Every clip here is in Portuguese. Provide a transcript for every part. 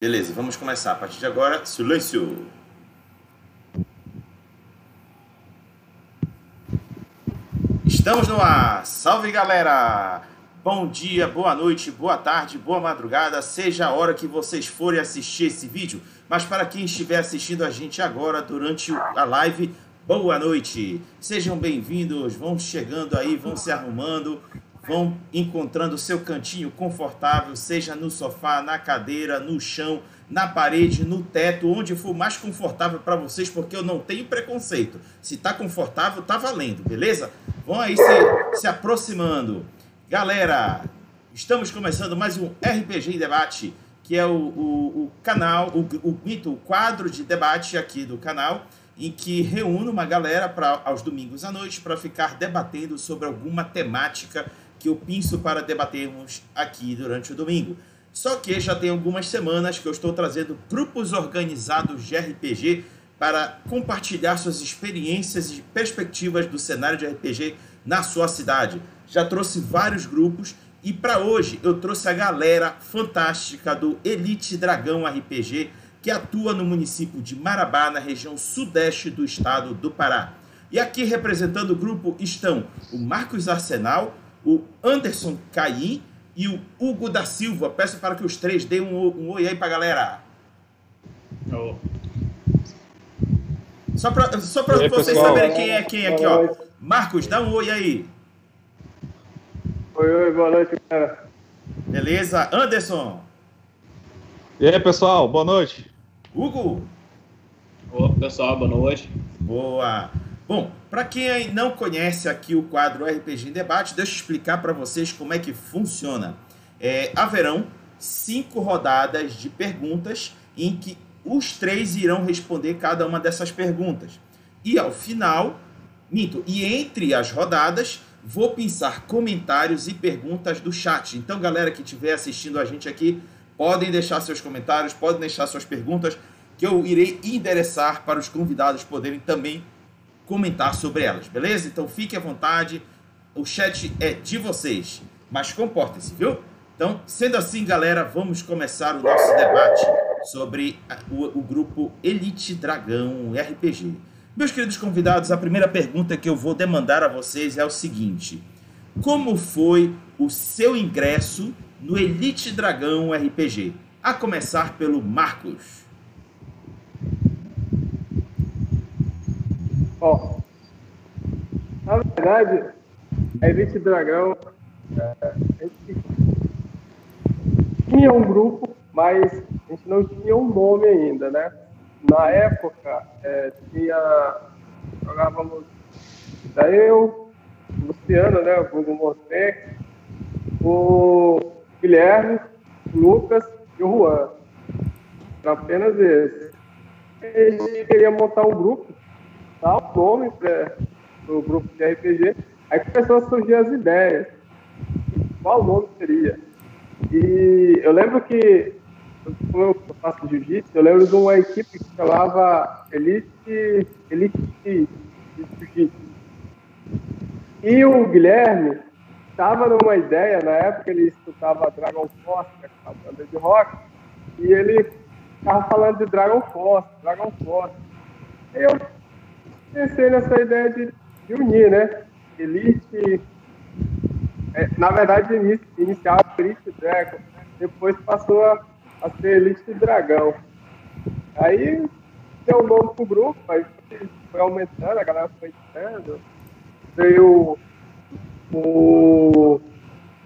Beleza, vamos começar. A partir de agora, silêncio. Estamos no ar. Salve galera! Bom dia, boa noite, boa tarde, boa madrugada, seja a hora que vocês forem assistir esse vídeo. Mas para quem estiver assistindo a gente agora durante a live, boa noite. Sejam bem-vindos, vão chegando aí, vão se arrumando, vão encontrando o seu cantinho confortável, seja no sofá, na cadeira, no chão, na parede, no teto, onde for mais confortável para vocês, porque eu não tenho preconceito. Se tá confortável, tá valendo, beleza? Vão aí se, se aproximando. Galera, estamos começando mais um RPG em Debate, que é o, o, o canal, o, o, o quadro de debate aqui do canal, em que reúne uma galera pra, aos domingos à noite para ficar debatendo sobre alguma temática eu penso para debatermos aqui durante o domingo. Só que já tem algumas semanas que eu estou trazendo grupos organizados de RPG para compartilhar suas experiências e perspectivas do cenário de RPG na sua cidade. Já trouxe vários grupos e para hoje eu trouxe a galera fantástica do Elite Dragão RPG que atua no município de Marabá, na região sudeste do estado do Pará. E aqui representando o grupo estão o Marcos Arsenal, o Anderson Caim e o Hugo da Silva. Peço para que os três deem um, um oi aí para a galera. Oh. Só para só aí, vocês pessoal. saberem quem é quem aqui, ó. Marcos, dá um oi aí. Oi, oi, boa noite, cara. Beleza. Anderson. E aí, pessoal, boa noite. Hugo. Opa, pessoal, boa noite. Boa. Bom, para quem não conhece aqui o quadro RPG em Debate, deixa eu explicar para vocês como é que funciona. É, haverão cinco rodadas de perguntas em que os três irão responder cada uma dessas perguntas. E ao final, minto, e entre as rodadas, vou pensar comentários e perguntas do chat. Então, galera que estiver assistindo a gente aqui, podem deixar seus comentários, podem deixar suas perguntas, que eu irei endereçar para os convidados poderem também comentar sobre elas, beleza? Então fique à vontade, o chat é de vocês, mas comportem-se, viu? Então, sendo assim, galera, vamos começar o nosso debate sobre o, o grupo Elite Dragão RPG. Meus queridos convidados, a primeira pergunta que eu vou demandar a vocês é o seguinte: Como foi o seu ingresso no Elite Dragão RPG? A começar pelo Marcos. Ó, na verdade, a Elite Dragão é, tinha um grupo, mas a gente não tinha um nome ainda, né? Na época, é, tinha. Jogávamos eu, o Luciano, né? O Monte, o Guilherme, o Lucas e o Juan. Era apenas esse. A gente queria montar um grupo tal nome para o grupo de RPG. Aí começou a surgir as ideias. Qual nome seria? E eu lembro que, como eu faço jiu-jitsu, eu lembro de uma equipe que chamava Elite, Elite Jiu-Jitsu. E o Guilherme estava numa ideia, na época ele escutava Dragon Force, que é uma banda de rock, e ele estava falando de Dragon Force, Dragon Force. E eu pensei nessa ideia de, de unir, né? Elite, é, na verdade, inicial Elite Dragon, depois passou a, a ser Elite Dragão. Aí deu nome pro grupo, aí foi aumentando, a galera foi entrando. Veio o.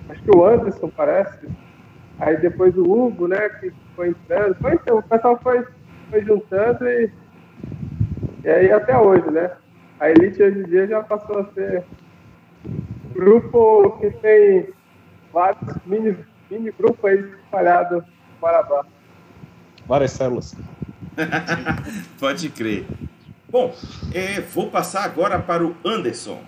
Acho que o Anderson parece. Aí depois o Hugo, né, que foi entrando. Foi, então, o pessoal foi, foi juntando e e aí até hoje, né? A Elite hoje em dia já passou a ser grupo que tem vários mini, mini grupos aí espalhados no Marabá. Várias células. Pode crer. Bom, é, vou passar agora para o Anderson.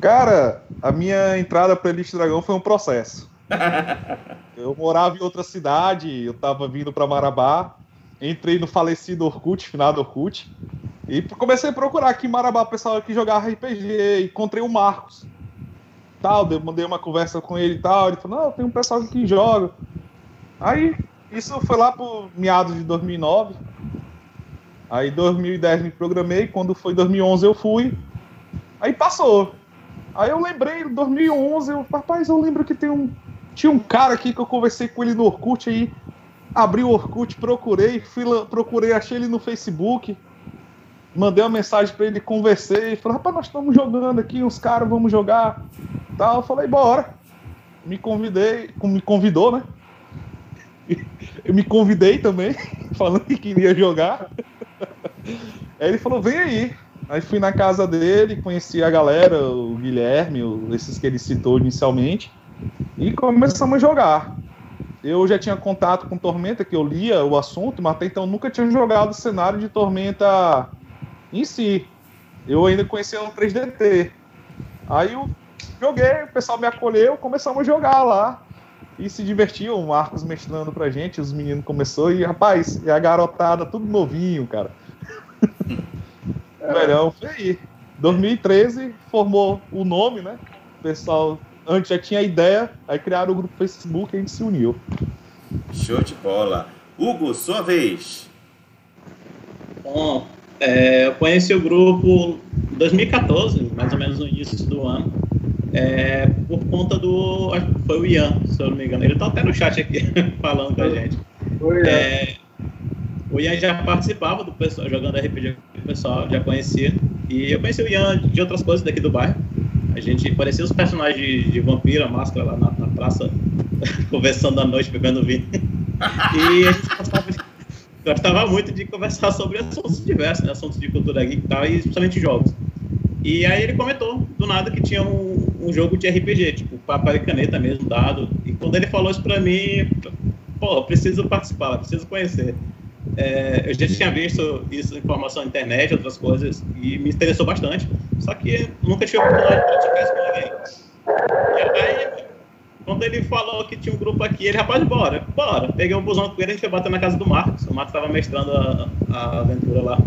Cara, a minha entrada para Elite Dragão foi um processo. eu morava em outra cidade, eu estava vindo para Marabá, entrei no falecido Orkut, finado Orkut, e comecei a procurar aqui em Marabá pessoal que jogava RPG, encontrei o Marcos. Tal, eu mandei uma conversa com ele e tal, ele falou, não, tem um pessoal que joga. Aí, isso foi lá pro meados de 2009. Aí 2010 me programei, quando foi 2011 eu fui. Aí passou. Aí eu lembrei, em 2011, eu, rapaz, eu lembro que tem um tinha um cara aqui que eu conversei com ele no Orkut aí, abri o Orkut, procurei, fui, procurei, achei ele no Facebook, mandei uma mensagem para ele, conversei, falei, rapaz, nós estamos jogando aqui, uns caras, vamos jogar. Tal, eu falei, bora. Me convidei, me convidou, né? Eu me convidei também, falando que queria jogar. Aí ele falou, vem aí. Aí fui na casa dele, conheci a galera, o Guilherme, esses que ele citou inicialmente, e começamos a jogar. Eu já tinha contato com Tormenta, que eu lia o assunto, mas até então nunca tinha jogado o cenário de Tormenta em si. Eu ainda conhecia o 3DT. Aí eu joguei, o pessoal me acolheu, começamos a jogar lá. E se divertiu, o Marcos mestrando pra gente, os meninos começou e, rapaz, e a garotada, tudo novinho, cara. É. Melhor foi aí. 2013 formou o nome, né? O pessoal antes já tinha a ideia, aí criaram o grupo Facebook e a gente se uniu. Show de bola. Hugo, sua vez. Bom, é, eu conheci o grupo em 2014, mais ou menos no início do ano, é, por conta do. Foi o Ian, se eu não me engano. Ele está até no chat aqui falando com a gente. É, o Ian já participava do pessoal, jogando RPG com o pessoal, já conhecia. E eu conheci o Ian de outras coisas daqui do bairro. A gente parecia os personagens de, de vampira, máscara lá na, na praça, conversando à noite, bebendo vinho. e a gente gostava, gostava, muito de conversar sobre assuntos diversos, né? assuntos de cultura geek e tal, e principalmente jogos. E aí ele comentou, do nada, que tinha um, um jogo de RPG, tipo papel e caneta mesmo, dado. E quando ele falou isso pra mim, pô, preciso participar, preciso conhecer. É, eu já tinha visto isso, informação na internet, outras coisas, e me interessou bastante. Só que nunca tive oportunidade de praticar isso com ninguém. E aí, quando ele falou que tinha um grupo aqui, ele, rapaz, bora, bora. Peguei um busão com ele, a gente foi bater na casa do Marcos. O Marcos estava mestrando a, a aventura lá.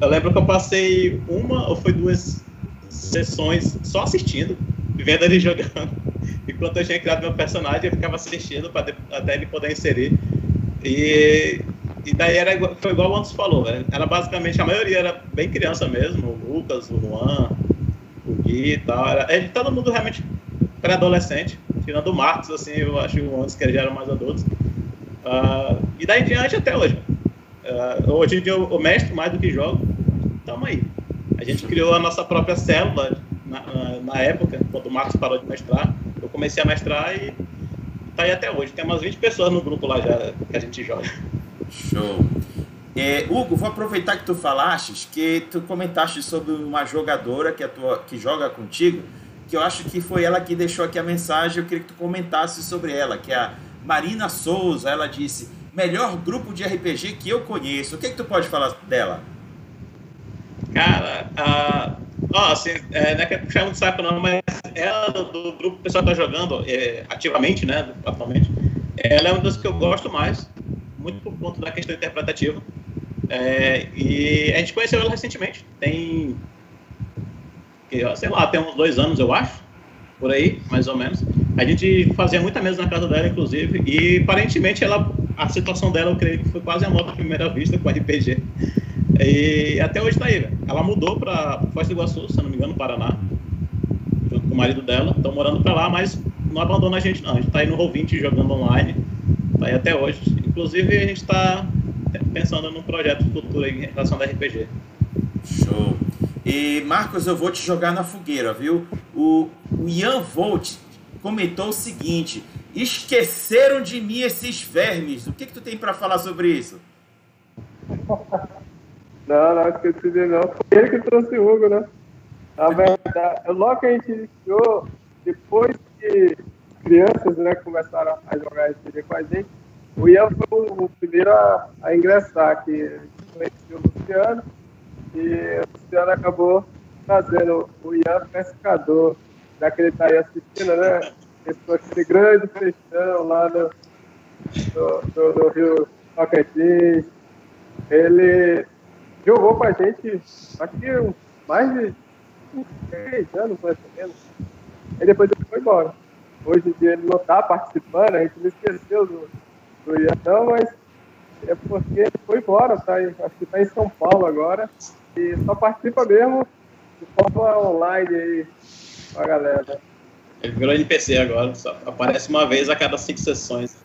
Eu lembro que eu passei uma ou foi duas sessões só assistindo, vendo ele jogando. Enquanto eu tinha criado meu personagem, eu ficava assistindo para até ele poder inserir. E e daí era igual, foi igual o Anderson falou, né? era basicamente, a maioria era bem criança mesmo, o Lucas, o Juan, o Gui e tal. Era, é, todo mundo realmente pré-adolescente, tirando o Marcos, assim, eu acho que o Anderson que já eram mais adultos. Uh, e daí em diante até hoje. Uh, hoje em dia eu, eu mestro mais do que jogo, tamo aí. A gente criou a nossa própria célula na, na, na época, quando o Marcos parou de mestrar. Eu comecei a mestrar e tá aí até hoje. Tem umas 20 pessoas no grupo lá já que a gente joga. Show. É, Hugo, vou aproveitar que tu falaste, que tu comentaste sobre uma jogadora que, atua, que joga contigo, que eu acho que foi ela que deixou aqui a mensagem, eu queria que tu comentasse sobre ela, que é a Marina Souza, ela disse, melhor grupo de RPG que eu conheço. O que, é que tu pode falar dela? Cara, uh, ó, assim, é, não é que puxar muito saco não, mas ela do grupo que o pessoal tá jogando é, ativamente, né, atualmente, ela é uma das que eu gosto mais muito por conta da questão interpretativa. É, e a gente conheceu ela recentemente, tem, sei lá, tem uns dois anos, eu acho, por aí, mais ou menos. A gente fazia muita mesa na casa dela, inclusive, e aparentemente ela, a situação dela, eu creio que foi quase a nova primeira vista com RPG. E até hoje está aí. Ela mudou para Foz do Iguaçu, se não me engano, Paraná, junto com o marido dela. Estão morando para lá, mas não abandona a gente, não. A gente está aí no Roll20 jogando online, tá aí até hoje. Inclusive, a gente está pensando num projeto futuro em relação ao RPG. Show. E Marcos, eu vou te jogar na fogueira, viu? O, o Ian Volt comentou o seguinte: esqueceram de mim esses vermes. O que, que tu tem para falar sobre isso? Não, não esqueci de não. Foi ele que trouxe o Hugo, né? Na verdade, logo que a gente iniciou, depois que crianças né, começaram a jogar RPG com a gente, o Ian foi o primeiro a, a ingressar, que conheceu o Luciano, e o Luciano acabou trazendo o Ian pescador, já que ele está aí assistindo, né? Esse grande festão lá no, no, no Rio Tocantins. Ele jogou com a gente, acho que mais de três anos, mais ou menos. E depois ele foi embora. Hoje em dia ele não está participando, a gente não esqueceu do, do Ian, não, mas é porque ele foi embora, tá? Acho que está em São Paulo agora. E só participa mesmo de forma online aí com a galera. Ele virou NPC agora, só aparece uma vez a cada cinco sessões.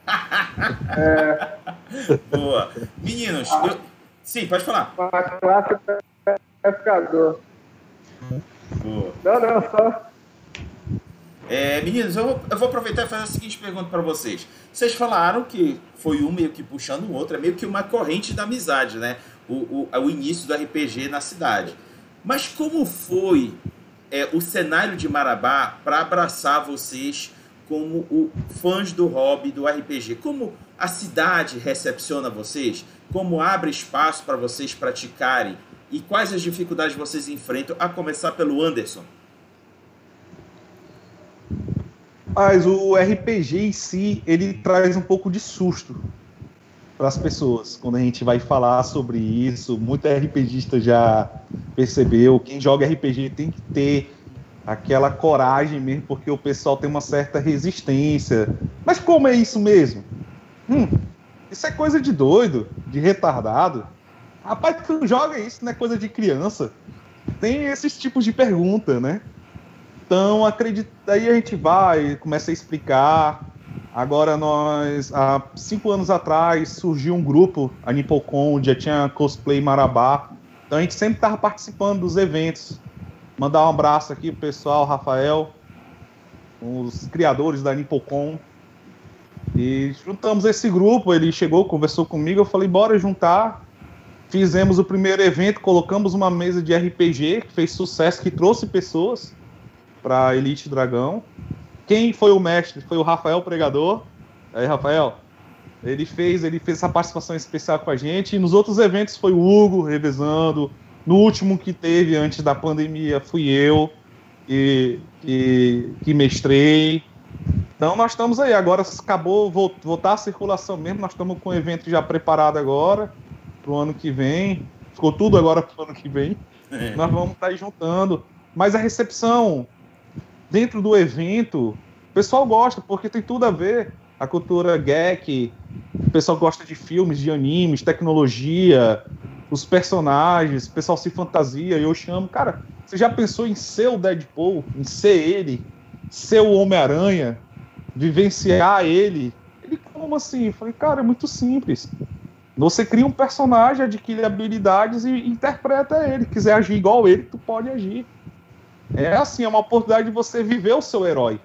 É, Boa. Meninos, eu- sim, pode falar. uma classe pescador. Boa. Não, não, só. É, meninos, eu vou, eu vou aproveitar e fazer a seguinte pergunta para vocês. Vocês falaram que foi um meio que puxando o outro, é meio que uma corrente da amizade, né? O, o, o início do RPG na cidade. Mas como foi é, o cenário de Marabá para abraçar vocês como o, fãs do hobby do RPG? Como a cidade recepciona vocês? Como abre espaço para vocês praticarem? E quais as dificuldades vocês enfrentam? A começar pelo Anderson. Mas o RPG em si, ele traz um pouco de susto para as pessoas. Quando a gente vai falar sobre isso, muito RPGista já percebeu. Quem joga RPG tem que ter aquela coragem mesmo, porque o pessoal tem uma certa resistência. Mas como é isso mesmo? Hum, isso é coisa de doido, de retardado. Rapaz, tu joga isso, não é coisa de criança. Tem esses tipos de pergunta, né? Então, acredita, aí a gente vai, começa a explicar. Agora nós, há cinco anos atrás, surgiu um grupo, a Nipocon, já tinha cosplay Marabá. Então a gente sempre estava participando dos eventos. Mandar um abraço aqui pro pessoal, Rafael, os criadores da Nipocon. E juntamos esse grupo, ele chegou, conversou comigo, eu falei, bora juntar. Fizemos o primeiro evento, colocamos uma mesa de RPG que fez sucesso, que trouxe pessoas para Elite Dragão. Quem foi o mestre? Foi o Rafael Pregador. Aí, Rafael, ele fez, ele fez essa participação especial com a gente. E nos outros eventos foi o Hugo revezando. No último que teve antes da pandemia fui eu que, que, que mestrei. Então nós estamos aí. Agora acabou vol- voltar a circulação mesmo. Nós estamos com o evento já preparado agora para o ano que vem. Ficou tudo agora para o ano que vem. Nós vamos estar aí juntando. Mas a recepção dentro do evento, o pessoal gosta, porque tem tudo a ver. A cultura geek, o pessoal gosta de filmes, de animes, tecnologia, os personagens, o pessoal se fantasia. E eu chamo, cara, você já pensou em ser o Deadpool, em ser ele, ser o Homem-Aranha, vivenciar ele? Ele, como assim? Eu falei, cara, é muito simples. Você cria um personagem, adquire habilidades e interpreta ele. Quiser agir igual ele, tu pode agir. É assim, é uma oportunidade de você viver o seu herói.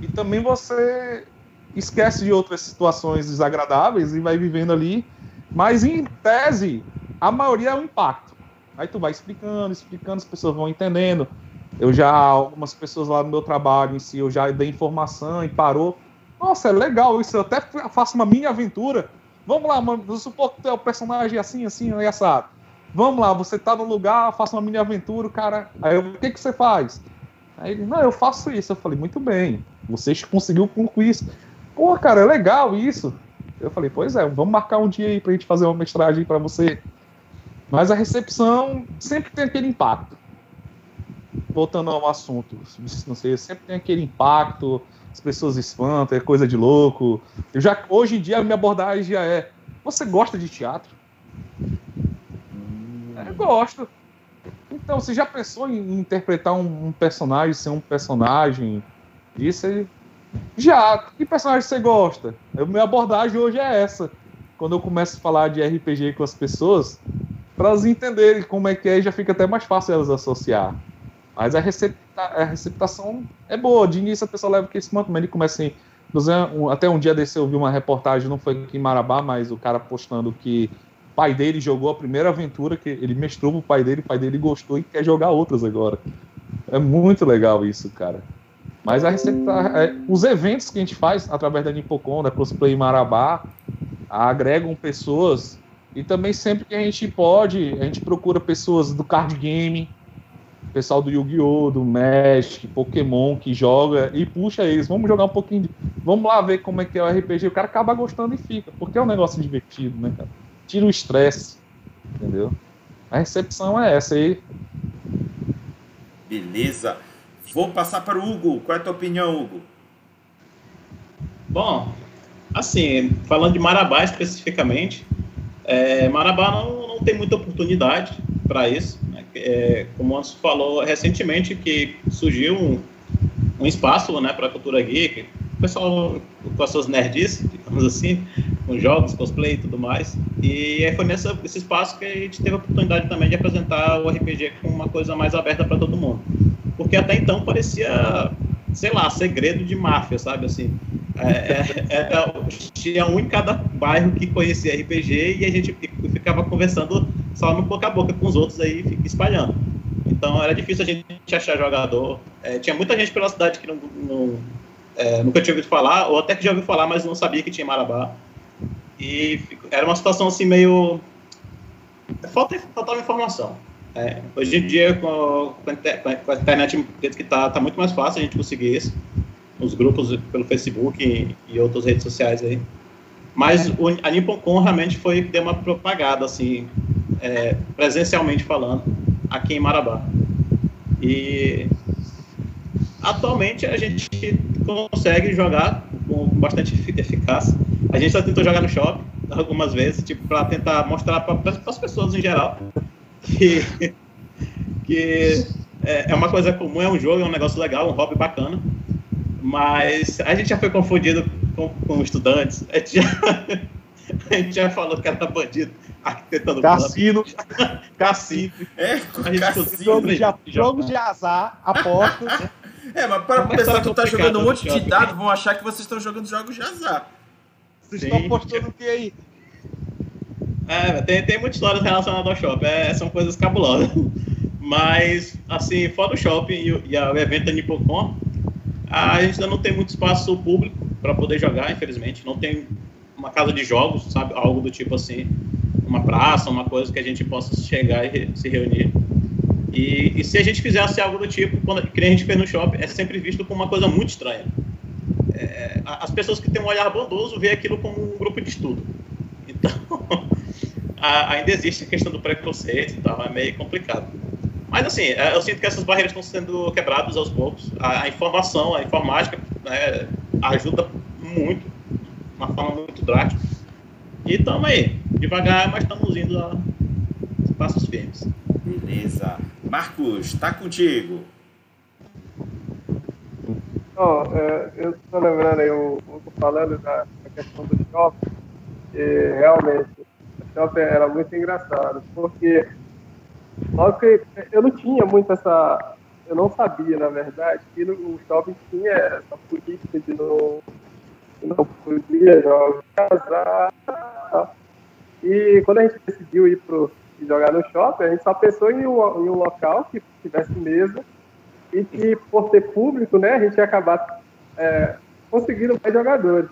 E também você esquece de outras situações desagradáveis e vai vivendo ali. Mas em tese, a maioria é o impacto. Aí tu vai explicando, explicando, as pessoas vão entendendo. Eu já, algumas pessoas lá no meu trabalho em si, eu já dei informação e parou. Nossa, é legal isso, eu até faço uma mini aventura. Vamos lá, mano, vamos supor que tu é o personagem assim, assim, assado. Vamos lá, você tá no lugar, faça uma mini aventura, cara. Aí eu, o que que você faz? Aí ele, não, eu faço isso. Eu falei, muito bem, você conseguiu concluir isso. Pô, cara, é legal isso. Eu falei, pois é, vamos marcar um dia aí pra gente fazer uma mestragem para você. Mas a recepção sempre tem aquele impacto. Voltando ao assunto, não sei, sempre tem aquele impacto, as pessoas espantam, é coisa de louco. Eu já, hoje em dia a minha abordagem já é: você gosta de teatro? Eu gosto. Então, você já pensou em interpretar um, um personagem, ser um personagem? Isso aí. Já. Que personagem você gosta? A minha abordagem hoje é essa. Quando eu começo a falar de RPG com as pessoas, para elas entenderem como é que é, já fica até mais fácil elas associar. Mas a, recepta a receptação é boa. De início a pessoa leva que esse manto, mas ele começa assim. Até um dia desse eu vi uma reportagem, não foi aqui em Marabá, mas o cara postando que pai dele jogou a primeira aventura, que ele mestrou pro pai dele, o pai dele gostou e quer jogar outras agora. É muito legal isso, cara. Mas a recepta, é, os eventos que a gente faz através da Nipocon, da Crossplay Marabá, agregam pessoas e também sempre que a gente pode, a gente procura pessoas do card game, pessoal do Yu-Gi-Oh!, do Magic, Pokémon que joga e puxa eles, vamos jogar um pouquinho, de... vamos lá ver como é que é o RPG. O cara acaba gostando e fica, porque é um negócio divertido, né, cara? Tira o estresse, entendeu? A recepção é essa aí. Beleza. Vou passar para o Hugo. Qual é a tua opinião, Hugo? Bom, Assim, falando de Marabá especificamente, é, Marabá não, não tem muita oportunidade para isso. Né? É, como o falou recentemente, que surgiu um, um espaço né, para a cultura geek, o pessoal com as suas nerds, digamos assim, com jogos, cosplay e tudo mais. E foi nesse espaço que a gente teve a oportunidade também de apresentar o RPG com uma coisa mais aberta para todo mundo. Porque até então parecia, sei lá, segredo de máfia, sabe? Assim, é, é, é, tinha um em cada bairro que conhecia RPG e a gente ficava conversando só no boca a boca com os outros aí, espalhando. Então era difícil a gente achar jogador. É, tinha muita gente pela cidade que não, não é, nunca tinha ouvido falar, ou até que já ouviu falar, mas não sabia que tinha Marabá. E era uma situação assim meio. Falta, faltava informação. É, hoje em dia, com, com, a internet que está tá muito mais fácil a gente conseguir isso, nos grupos pelo Facebook e, e outras redes sociais aí. Mas o, a Nippon realmente foi deu uma propagada, assim, é, presencialmente falando, aqui em Marabá. E atualmente a gente consegue jogar com bastante eficácia. A gente já tentou jogar no shopping algumas vezes, tipo, para tentar mostrar para as pessoas em geral que, que é, é, uma coisa comum, é um jogo, é um negócio legal, um hobby bacana. Mas a gente já foi confundido com, com estudantes, a gente, já, a gente já falou que era bandido arquitetando Cassino. Cassino. É, cassino. Jogos de, jogos de azar, apostas. É, mas para o pessoal que tá jogando um monte de dados, vão achar que vocês estão jogando jogos de azar. Vocês estão apostando o que aí? É, tem, tem muitas histórias relacionadas ao shopping, é, são coisas cabulosas. Mas, assim, fora o shopping e, e o evento da Nippocon, a gente ainda não tem muito espaço público para poder jogar, infelizmente. Não tem uma casa de jogos, sabe? Algo do tipo assim, uma praça, uma coisa que a gente possa chegar e se reunir. E, e, se a gente fizesse algo do tipo, quando, que a gente fez no shopping, é sempre visto como uma coisa muito estranha. É, as pessoas que têm um olhar bondoso veem aquilo como um grupo de estudo. Então, a, ainda existe a questão do preconceito e tal, é meio complicado. Mas, assim, é, eu sinto que essas barreiras estão sendo quebradas aos poucos. A, a informação, a informática né, ajuda muito, de uma forma muito drástica. E estamos aí, devagar, mas estamos indo a passos firmes. Beleza. Marcos, tá contigo. Oh, é, eu estou lembrando aí, eu, eu falando da, da, questão do shopping, e realmente, o shopping era muito engraçado, porque nós que eu não tinha muito essa, eu não sabia, na verdade, que no, o shopping tinha essa política de não, não podia jogar, e quando a gente decidiu ir pro de jogar no shopping, a gente só pensou em um, em um local que tivesse mesa e que, por ter público, né, a gente ia acabar é, conseguindo mais jogadores.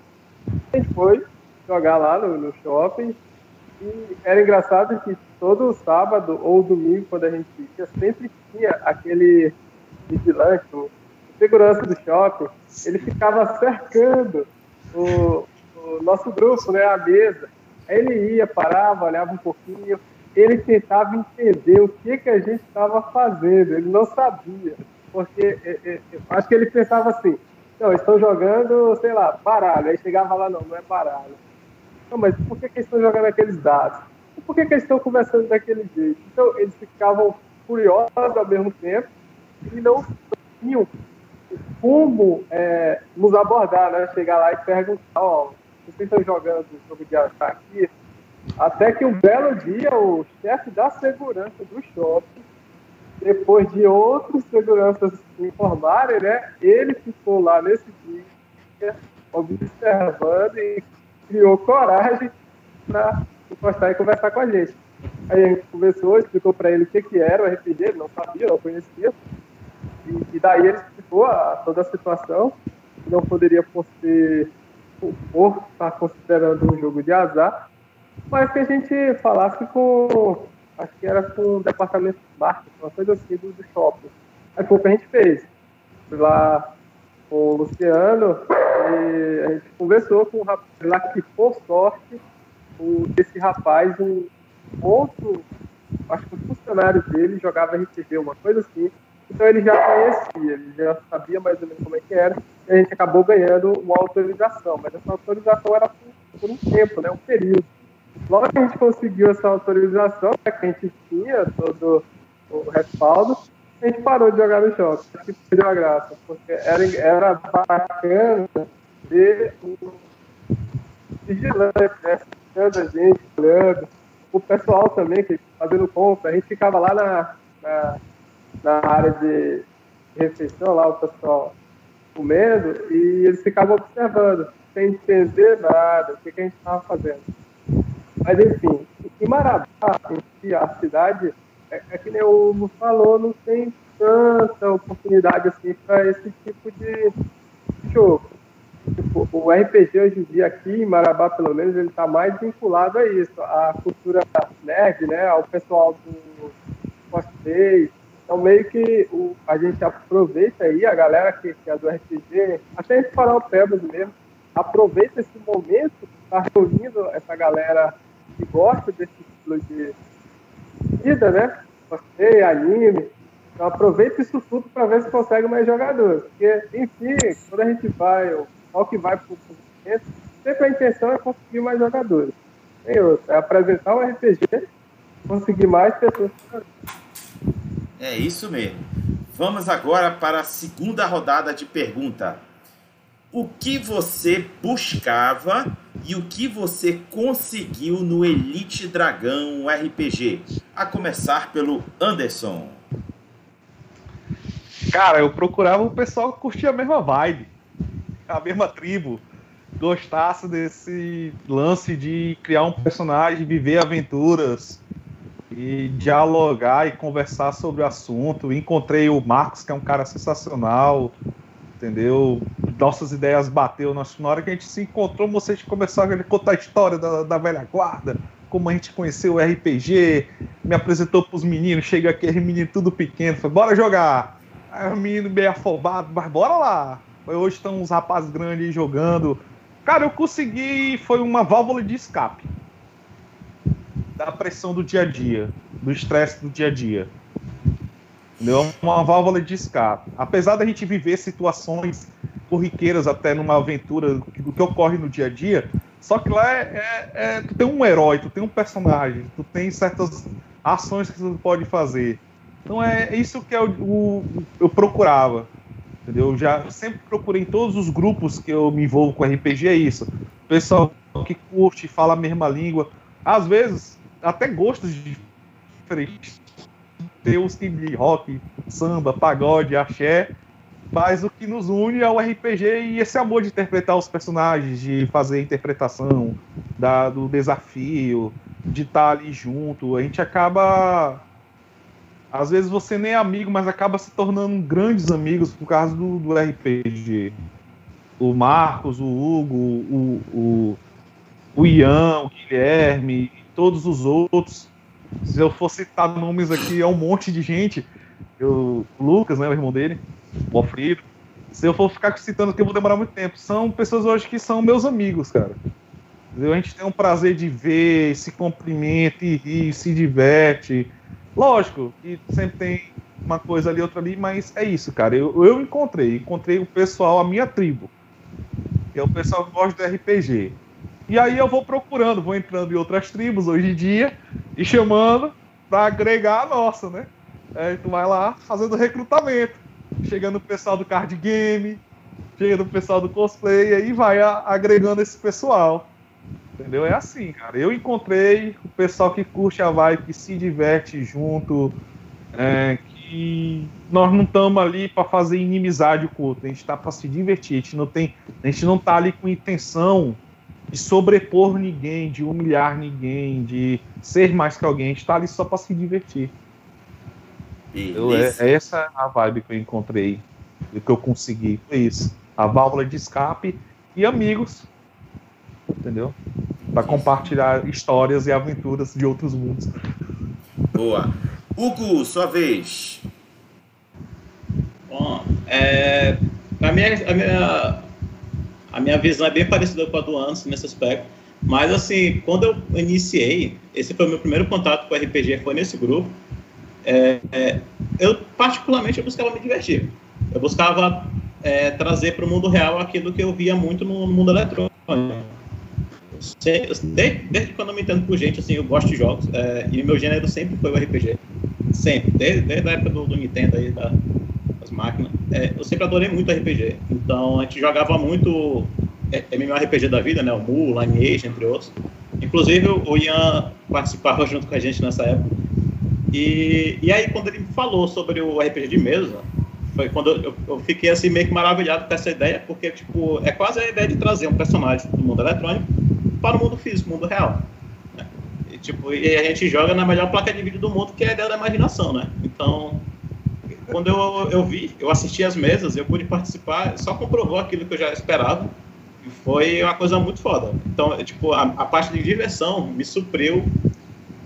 A gente foi jogar lá no, no, shopping e era engraçado que todo sábado ou domingo, quando a gente ia, sempre tinha aquele vigilante, o segurança do shopping, ele ficava cercando o, o nosso grupo, né, a mesa. Aí ele ia, parava, olhava um pouquinho, ele tentava entender o que, que a gente estava fazendo, ele não sabia, porque é, é, acho que ele pensava assim, não, estão jogando, sei lá, baralho, aí chegava lá, não, não é baralho. Não, mas por que, que eles estão jogando aqueles dados? Por que, que eles estão conversando daquele jeito? Então, eles ficavam curiosos ao mesmo tempo e não tinham como é, nos abordar, né? Chegar lá e perguntar, ó, oh, vocês estão jogando jogo de achar aqui? Até que um belo dia, o chefe da segurança do shopping, depois de outros seguranças informarem, né, ele ficou lá nesse dia, observando e criou coragem para encostar e conversar com a gente. Aí a gente conversou, explicou para ele o que, que era o RPG, ele não sabia, não conhecia. E, e daí ele explicou a, toda a situação, não poderia por ser, por estar considerando um jogo de azar, mas que a gente falasse com, acho que era com o departamento de marketing, uma coisa assim do, shopping. Aí foi o que a gente fez. Fui lá com o Luciano e a gente conversou com o rapaz lá que, por sorte, o, esse rapaz, um outro, acho que o funcionário dele jogava RPG, uma coisa assim, Então ele já conhecia, ele já sabia mais ou menos como é que era, e a gente acabou ganhando uma autorização, mas essa autorização era por, por um tempo, né, um período. Logo que a gente conseguiu essa autorização, né, que a gente tinha todo o respaldo, a gente parou de jogar no shopping, que perdeu a graça, porque era, era bacana ver o vigilante, né, a gente, olhando, o pessoal também que fazendo compra, a gente ficava lá na, na, na área de refeição, lá o pessoal comendo, e eles ficavam observando, sem entender nada, o que, que a gente estava fazendo. Mas enfim, em Marabá, em a cidade, é, é, que nem o falou, não tem tanta oportunidade assim para esse tipo de jogo. Tipo, o RPG hoje em dia aqui em Marabá, pelo menos, ele está mais vinculado a isso, à cultura nerd, né, ao pessoal do cosplay. Então, meio que o, a gente aproveita aí, a galera que, que é do RPG, até esse farol Pebas mesmo, aproveita esse momento, está reunindo essa galera que gosta desse estilo de vida, né? Cosplay, anime. Então, aproveita isso tudo para ver se consegue mais jogadores. Porque, enfim, quando a gente vai, ao que vai para o movimento, sempre a intenção é conseguir mais jogadores. É apresentar um RPG, conseguir mais pessoas. É isso mesmo. Vamos agora para a segunda rodada de pergunta. O que você buscava e o que você conseguiu no Elite Dragão RPG? A começar pelo Anderson. Cara, eu procurava o pessoal que curtia a mesma vibe a mesma tribo gostasse desse lance de criar um personagem, viver aventuras e dialogar e conversar sobre o assunto. Encontrei o Marcos, que é um cara sensacional, entendeu? Nossas ideias bateu. Na hora que a gente se encontrou, vocês começaram a contar a história da, da velha guarda, como a gente conheceu o RPG, me apresentou para os meninos, chega aquele menino tudo pequeno, falou, bora jogar. Aí o menino meio afobado, mas bora lá. Hoje estão uns rapazes grandes jogando. Cara, eu consegui. Foi uma válvula de escape da pressão do dia a dia, do estresse do dia a dia. Entendeu? Uma válvula de escape. Apesar da gente viver situações corriqueiras até numa aventura do que ocorre no dia a dia, só que lá é, é, é, tu tem um herói, tu tem um personagem, tu tem certas ações que tu pode fazer. Então é isso que eu, o, eu procurava. Entendeu? Eu já sempre procurei em todos os grupos que eu me envolvo com RPG é isso. Pessoal que curte, fala a mesma língua. Às vezes, até gostos diferentes. Tem os de rock, samba, pagode, axé. Mas o que nos une é o RPG e esse amor de interpretar os personagens, de fazer a interpretação da, do desafio, de estar ali junto. A gente acaba às vezes você nem é amigo, mas acaba se tornando grandes amigos por causa do, do RPG. O Marcos, o Hugo, o, o, o Ian, o Guilherme, todos os outros. Se eu for citar nomes aqui, é um monte de gente. Eu, o Lucas, né, o irmão dele, o Alfredo. Se eu for ficar citando aqui, eu vou demorar muito tempo. São pessoas hoje que são meus amigos, cara. A gente tem um prazer de ver, se cumprimenta e ri, se diverte Lógico que sempre tem uma coisa ali, outra ali, mas é isso, cara. Eu, eu encontrei, encontrei o pessoal, a minha tribo, que é o pessoal que gosta de RPG. E aí eu vou procurando, vou entrando em outras tribos hoje em dia e chamando para agregar a nossa, né? Aí tu vai lá fazendo recrutamento. Chegando o pessoal do card game, chegando o pessoal do cosplay, e aí vai agregando esse pessoal. Entendeu? É assim, cara. Eu encontrei o pessoal que curte a vibe, que se diverte junto, é, que nós não estamos ali para fazer inimizade com o outro, a gente está para se divertir. A gente não tem, a gente não tá ali com intenção de sobrepor ninguém, de humilhar ninguém, de ser mais que alguém. A gente está ali só para se divertir. Eu, é, é, essa a vibe que eu encontrei, o que eu consegui, foi isso. A válvula de escape e amigos entendeu? Para compartilhar histórias e aventuras de outros mundos. Boa. Hugo, sua vez. Bom, é, a, minha, a, minha, a minha visão é bem parecida com a do Anderson nesse aspecto. Mas, assim, quando eu iniciei, esse foi o meu primeiro contato com o RPG, foi nesse grupo. é, é, eu particularmente eu buscava me divertir. Eu buscava é, trazer para o mundo real aquilo que eu via muito no, no mundo eletrônico. Desde, desde, quando eu me entendo por gente, assim, eu gosto de jogos. É, e meu gênero sempre foi o RPG. Sempre. Desde, desde a época do, do Nintendo aí, da, É, eu sempre adorei muito RPG. Então a gente jogava muito é, MMORPG da vida, né? O Mu, Lineage, entre outros. Inclusive o Ian participava junto com a gente nessa época. E, e aí quando ele falou sobre o RPG de mesa, foi quando eu, eu, fiquei assim meio que maravilhado com essa ideia, porque tipo, é quase a ideia de trazer um personagem do mundo eletrônico para o mundo físico, mundo real. Né? E, tipo, e a gente joga na melhor placa de vídeo do mundo, que é a ideia da imaginação, né? Então, quando eu, eu vi, eu assisti as mesas, eu pude participar, só comprovou aquilo que eu já esperava, e foi uma coisa muito foda. Então, é, tipo, a, a parte de diversão me supriu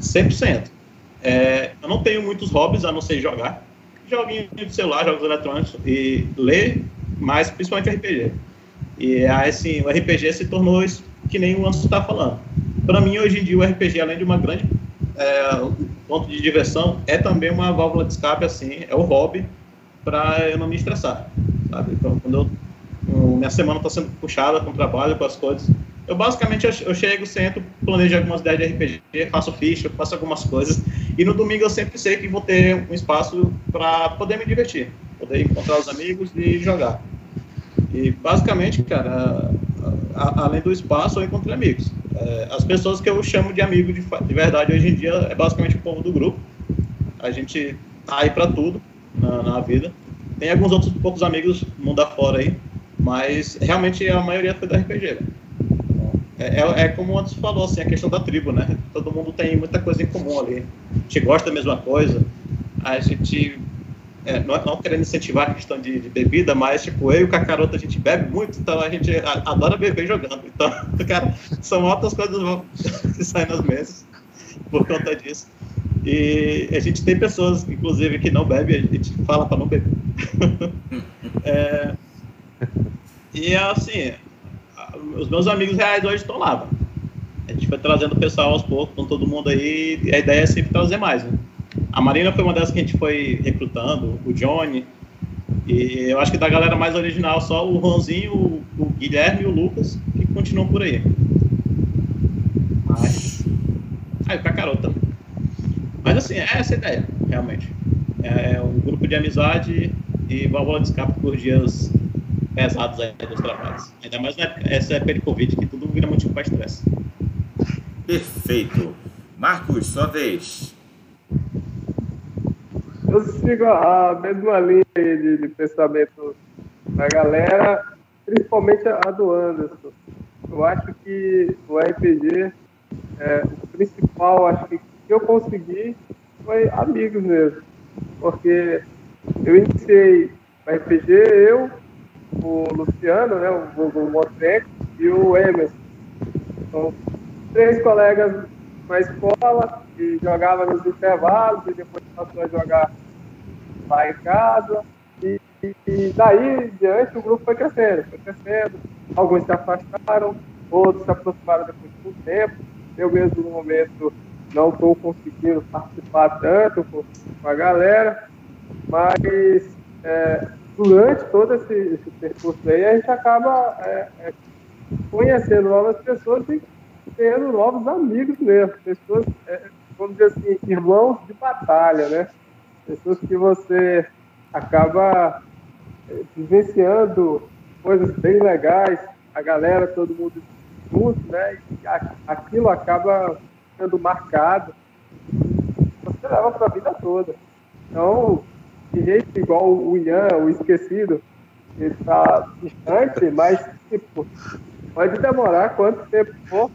100%. É, eu não tenho muitos hobbies a não ser jogar. Joguinho de celular, jogos eletrônicos e ler, mas principalmente RPG. E assim, o RPG se tornou isso que nem o Anso está falando. Para mim, hoje em dia, o RPG, além de uma grande é, ponto de diversão, é também uma válvula de escape, assim, é o hobby para eu não me estressar, sabe? Então, quando eu, minha semana está sendo puxada com o trabalho, com as coisas, eu basicamente eu, chego, sento, planejo algumas ideias de RPG, faço ficha, faço algumas coisas, e no domingo eu sempre sei que vou ter um espaço para poder me divertir, poder encontrar os amigos e jogar. E basicamente, cara, a, além do espaço, eu encontrei amigos. É, as pessoas que eu chamo de amigo de, de, verdade hoje em dia é basicamente o povo do grupo. A gente tá aí para tudo na, na, vida. Tem alguns outros poucos amigos mundo afora aí, mas realmente a maioria foi da RPG. É, é, é, como antes falou, assim, a questão da tribo, né? Todo mundo tem muita coisa em comum ali. A gente gosta da mesma coisa, a gente é, não, não, querendo incentivar a questão de, de, bebida, mas tipo, eu e o Cacaroto a gente bebe muito, então a gente adora beber jogando. Então, cara, são outras coisas que saem nas mesas por conta disso. E a gente tem pessoas, inclusive, que não bebem, a gente fala para não beber. é, e assim, os meus amigos reais hoje estão lá. A gente foi trazendo o pessoal aos poucos, com todo mundo aí, e a ideia é sempre trazer mais, né? A Marina foi uma das que a gente foi recrutando, o Johnny. E eu acho que da galera mais original, só o Ronzinho, o, Guilherme e o Lucas, que continuam por aí. Mas. Ah, e o Cacarol também. Mas assim, é essa a ideia, realmente. É um grupo de amizade e válvula de escape por dias pesados aí dos trabalhos. Ainda mais nessa época de Covid, que tudo vira motivo para estresse. Perfeito. Marcos, sua vez eu sigo a mesma linha de, de pensamento da galera, principalmente a do Anderson. Eu acho que o RPG, é, o principal, acho que, que eu consegui foi amigos mesmo. Porque eu iniciei o RPG, eu, o Luciano, né, o, o e o Emerson. São três colegas na escola que jogava nos intervalos e depois passou a jogar lá em casa. E, e, daí diante o grupo foi crescendo, foi crescendo. Alguns se afastaram, outros se aproximaram depois de um tempo. Eu mesmo no momento não estou conseguindo participar tanto com, com a galera, mas é, durante todo esse, esse, percurso aí a gente acaba é, é, conhecendo novas pessoas e tendo novos amigos mesmo, pessoas, é, vamos dizer assim, irmãos de batalha, né? Pessoas que você acaba eh, vivenciando coisas bem legais, a galera, todo mundo junto, né? E aquilo acaba sendo marcado. Você leva para a vida toda. Então, de jeito igual o Ian, o esquecido, ele está distante, mas tipo, pode demorar quanto tempo for,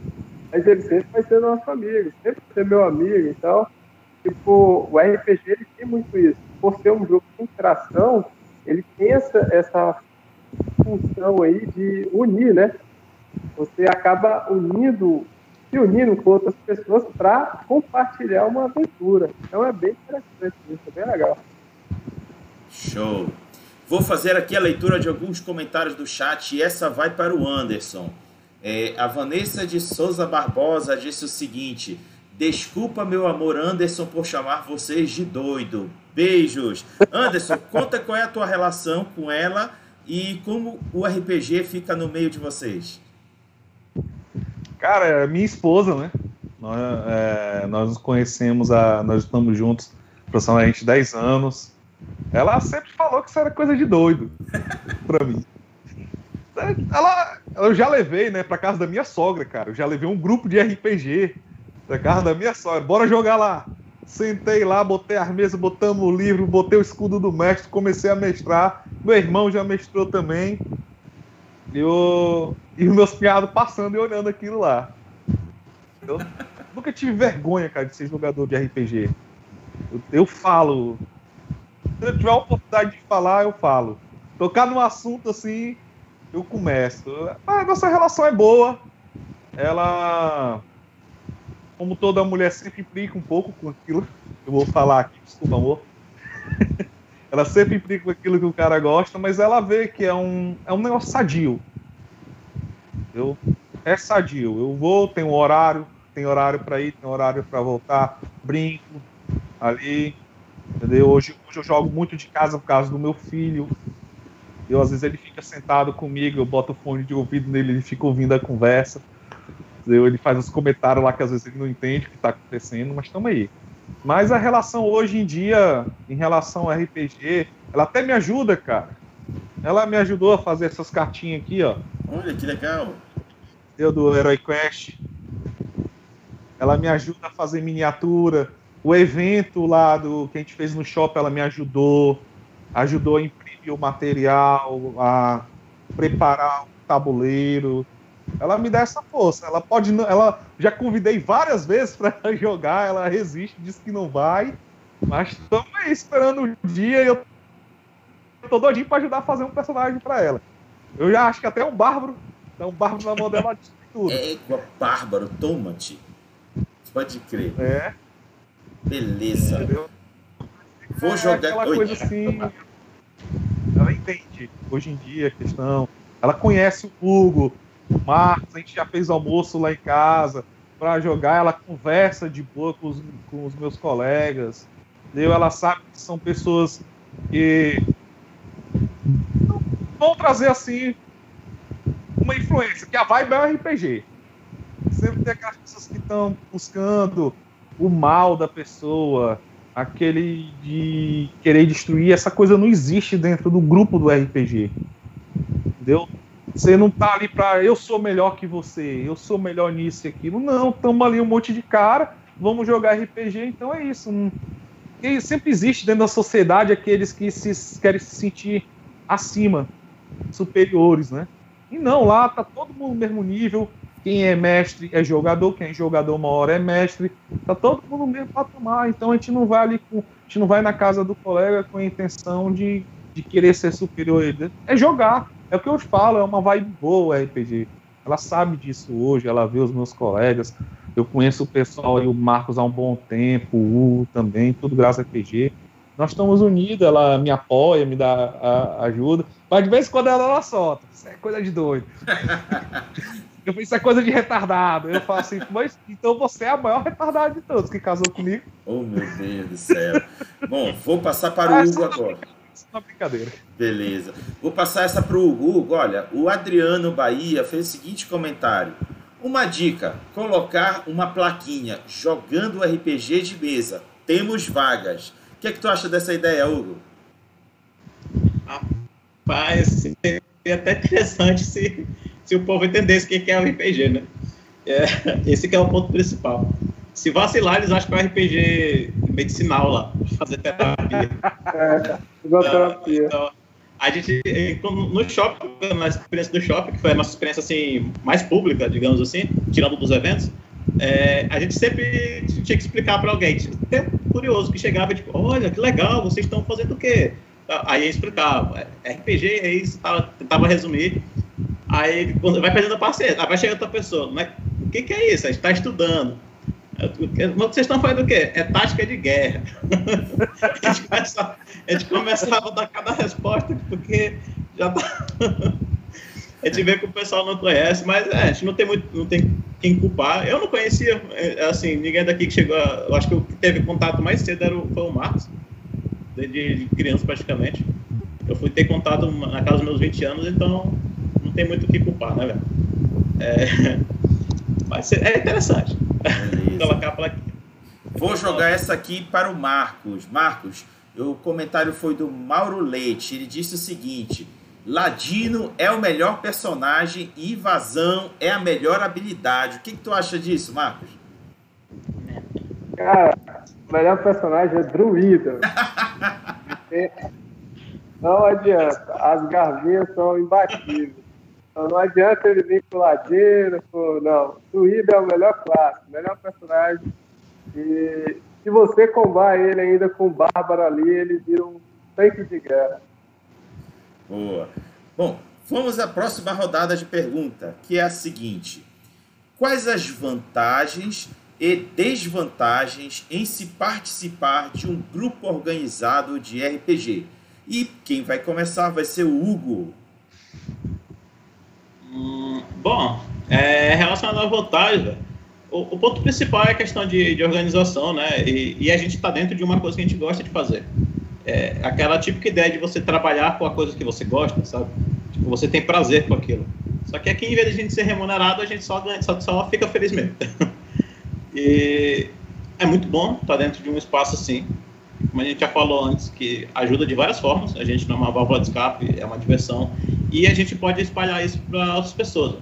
mas ele sempre vai ser nosso amigo, sempre vai ser meu amigo. Então, tipo, o RPG ele tem muito isso. Por ser um jogo de interação, ele tem essa, essa função aí de unir, né? Você acaba unindo, se unindo com outras pessoas para compartilhar uma aventura. Então é bem interessante isso, é bem legal. Show! Vou fazer aqui a leitura de alguns comentários do chat e essa vai para o Anderson. É, a Vanessa de Souza Barbosa disse o seguinte: Desculpa, meu amor Anderson, por chamar vocês de doido. Beijos. Anderson, conta qual é a tua relação com ela e como o RPG fica no meio de vocês. Cara, é minha esposa, né? Nós, é, nós nos conhecemos, a, nós estamos juntos aproximadamente 10 anos. Ela sempre falou que isso era coisa de doido pra mim. Ela, eu já levei, né, pra casa da minha sogra, cara. Eu já levei um grupo de RPG da casa da minha sogra. Bora jogar lá. Sentei lá, botei as mesas, botamos o livro, botei o escudo do mestre, comecei a mestrar. Meu irmão já mestrou também. E, o... e os meus piados passando e olhando aquilo lá. Eu nunca tive vergonha, cara, de ser jogador de RPG. Eu, eu falo. Se eu tiver a oportunidade de falar, eu falo. Tocar num assunto assim, eu começo. A nossa relação é boa. Ela como toda mulher sempre implica um pouco com aquilo, eu vou falar aqui, desculpa, amor. ela sempre implica com aquilo que o cara gosta, mas ela vê que é um, é um negócio sadio. Eu, é sadio. Eu vou, tenho horário, tem horário para ir, tem horário para voltar, brinco ali, entendeu? Hoje, hoje eu jogo muito de casa por causa do meu filho. Eu, às vezes ele fica sentado comigo, eu boto o fone de ouvido nele, ele fica ouvindo a conversa ele faz uns comentários lá que às vezes ele não entende o que está acontecendo, mas estamos aí. Mas a relação hoje em dia, em relação ao RPG, ela até me ajuda, cara. Ela me ajudou a fazer essas cartinhas aqui, ó. Olha que legal. Deu do Herói Quest. Ela me ajuda a fazer miniatura. O evento lá do que a gente fez no shopping, ela me ajudou. Ajudou a imprimir o material, a preparar o tabuleiro ela me dá essa força. Ela pode, ela já convidei várias vezes para jogar, ela resiste, diz que não vai, mas estamos aí esperando o dia e eu tô doidinho para ajudar a fazer um personagem para ela. Eu já acho que até um bárbaro, então um bárbaro na mão dela de tudo. É igual bárbaro, toma-te. Pode crer. É. Beleza. Entendeu? Vou é jogar aquela Oi. coisa assim. Ela entende hoje em dia a questão. Ela conhece o Hugo, Marcos, a gente já fez almoço lá em casa para jogar, ela conversa de boa com os, com os meus colegas, entendeu? ela sabe que são pessoas que vão trazer assim uma influência, que a vibe é o RPG. Sempre tem aquelas pessoas que estão buscando o mal da pessoa, aquele de querer destruir, essa coisa não existe dentro do grupo do RPG. Entendeu? Você não tá ali pra eu sou melhor que você, eu sou melhor nisso e aquilo. Não, estamos ali um monte de cara, vamos jogar RPG, então é isso. Não... E sempre existe dentro da sociedade aqueles que se, querem se sentir acima, superiores, né? E não, lá tá todo mundo no mesmo nível. Quem é mestre é jogador, quem é jogador uma hora é mestre. Tá todo mundo no mesmo patamar. Então a gente não vai ali com, a gente não vai na casa do colega com a intenção de, de querer ser superior. É jogar. É o que eu falo, é uma vibe boa RPG. Ela sabe disso hoje, ela vê os meus colegas. Eu conheço o pessoal e o Marcos há um bom tempo, o Hugo também, tudo graças a RPG. Nós estamos unidos, ela me apoia, me dá a, ajuda. Mas de vez em quando ela, ela solta. Isso é coisa de doido. eu penso, isso é coisa de retardado. Eu falo assim, mas então você é a maior retardada de todos que casou comigo. Oh, meu Deus do céu. Bom, vou passar para o Hugo agora uma brincadeira. Beleza. Vou passar essa para o Hugo. Olha, o Adriano Bahia fez o seguinte comentário. Uma dica: colocar uma plaquinha jogando RPG de mesa. Temos vagas. O que é que tu acha dessa ideia, Hugo? Rapaz, seria até interessante se, se o povo entendesse o que é o RPG, né? É, esse que é o ponto principal. Se vacilar, eles acham que é um RPG medicinal lá, fazer terapia. É, terapia. Então, a gente, no shopping, na experiência do shopping, que foi a nossa experiência assim, mais pública, digamos assim, tirando dos eventos, é, a gente sempre tinha que explicar para alguém. Até curioso que chegava e tipo, olha, que legal, vocês estão fazendo o quê? Aí eu explicava, é, RPG é isso, tentava resumir. Aí quando vai perdendo a paciência, vai chegando outra pessoa, mas o que, que é isso? A gente está estudando. Vocês estão fazendo o quê? É tática de guerra. a, gente começa, a começava a dar cada resposta, porque já tá... A gente vê que o pessoal não conhece, mas é, a gente não tem muito. Não tem, quem culpar. Eu não conhecia, é, assim, ninguém daqui que chegou. A, eu acho que o que teve contato mais cedo era o, foi o Marcos, desde criança praticamente. Eu fui ter contato na casa dos meus 20 anos, então não tem muito o que culpar, né, velho? É, mas é interessante. Colocar Vou jogar essa aqui para o Marcos. Marcos, o comentário foi do Mauro Leite. Ele disse o seguinte: Ladino é o melhor personagem e Invasão é a melhor habilidade. O que, que tu acha disso, Marcos? Cara, o melhor personagem é Druida. não adianta. As garvinhas são imbatíveis. Então não adianta ele vir pro Ladino. Pro... Não. Druida é o melhor classe, o melhor personagem. E se você combar ele ainda com Bárbara ali, ele vira um tanque de guerra. Boa. Bom, vamos à próxima rodada de pergunta, que é a seguinte: Quais as vantagens e desvantagens em se participar de um grupo organizado de RPG? E quem vai começar vai ser o Hugo. Hum, bom, é, relacionado à vantagem, o, o, ponto principal é a questão de, de organização, né? E, e a gente está dentro de uma coisa que a gente gosta de fazer é, aquela típica ideia de você trabalhar com a coisa que você gosta, sabe? Tipo, você tem prazer com aquilo. Só que aqui, em vez de a gente ser remunerado, a gente só, ganha, só, só fica feliz mesmo. e é muito bom estar dentro de um espaço assim. Como a gente já falou antes, que ajuda de várias formas. A gente não é uma válvula de escape, é uma diversão. E a gente pode espalhar isso para outras pessoas.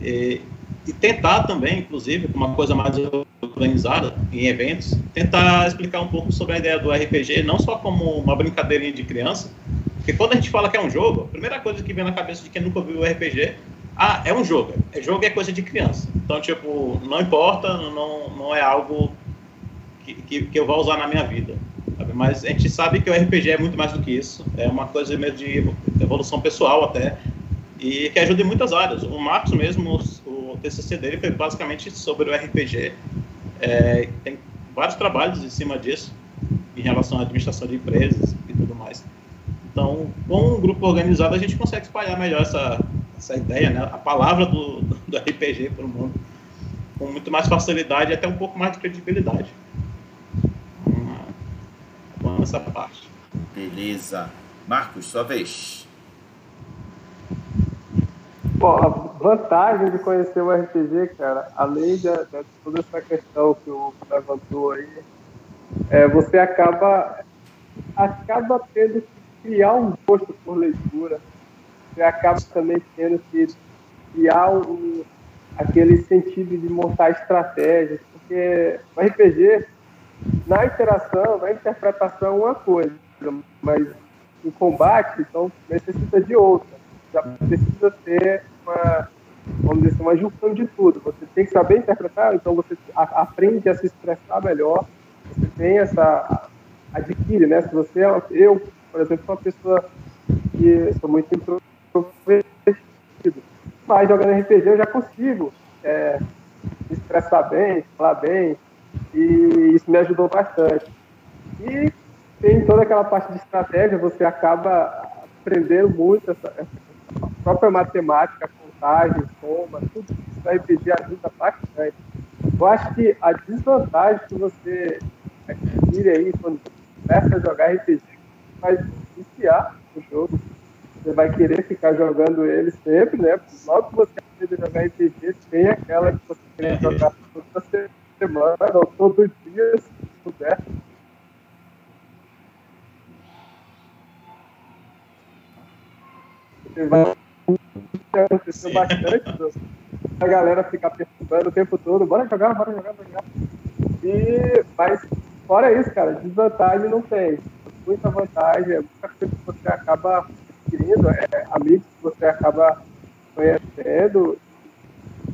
E, e tentar também, inclusive, uma coisa mais organizada em eventos, tentar explicar um pouco sobre a ideia do RPG, não só como uma brincadeirinha de criança, porque quando a gente fala que é um jogo, a primeira coisa que vem na cabeça de quem nunca viu o RPG, ah, é um jogo. É jogo é coisa de criança. Então, tipo, não importa, não, não é algo que, que, que eu vou usar na minha vida. Sabe? Mas a gente sabe que o RPG é muito mais do que isso. É uma coisa mesmo de evolução pessoal até e que ajuda em muitas áreas. O Marcos mesmo, o TCC dele foi basicamente sobre o RPG é, tem vários trabalhos em cima disso, em relação à administração de empresas e tudo mais. Então, com um grupo organizado, a gente consegue espalhar melhor essa, essa ideia, né? a palavra do, do RPG para o mundo, com muito mais facilidade e até um pouco mais de credibilidade. Essa parte. Beleza. Marcos, sua vez. Bom, a vantagem de conhecer o RPG, cara, além de, de toda essa questão que o levantou aí, é, você acaba, acaba tendo que criar um gosto por leitura. Você acaba também tendo que criar um, aquele sentido de montar estratégias, porque o RPG, na interação, na interpretação uma coisa, mas o combate, então, necessita de outra já precisa ter uma, vamos dizer assim, uma junção de tudo. Você tem que saber interpretar, então você aprende a se expressar melhor, você tem essa, adquire, né? Se você, é eu, por exemplo, sou uma pessoa que sou muito introvertido, mas jogando RPG eu já consigo é, me expressar bem, falar bem, e isso me ajudou bastante. E tem toda aquela parte de estratégia, você acaba aprendendo muito essa, essa a própria matemática, contagem, soma, tudo isso da RPG ajuda bastante. Eu acho que a desvantagem que você adquire aí quando começa a jogar RPG vai viciar o jogo. Você vai querer ficar jogando ele sempre, né? Logo que você aprende a jogar RPG, tem aquela que você quer jogar toda semana ou todos os dias, se puder. vai aconteceu bastante a galera ficar perturbando o tempo todo, bora jogar, bora jogar, bora jogar. E, mas fora isso, cara, desvantagem não tem. Muita vantagem, é muita coisa que você acaba adquirindo, é, amigos que você acaba conhecendo.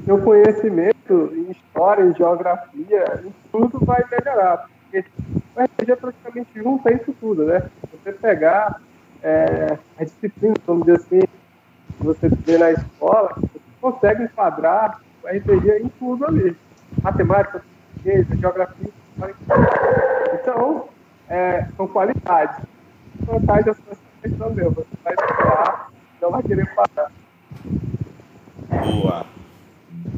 Seu conhecimento em história, em geografia, em tudo vai melhorar. Porque o RPG praticamente junta isso tudo, né? Você pegar é, as disciplinas, vamos dizer assim, que você vê na escola, você consegue enquadrar o RPG em tudo ali. Matemática, português, geografia. Então, é, são qualidades. Vantagem é essa questão meu. Você vai estudar, não vai querer parar. Boa.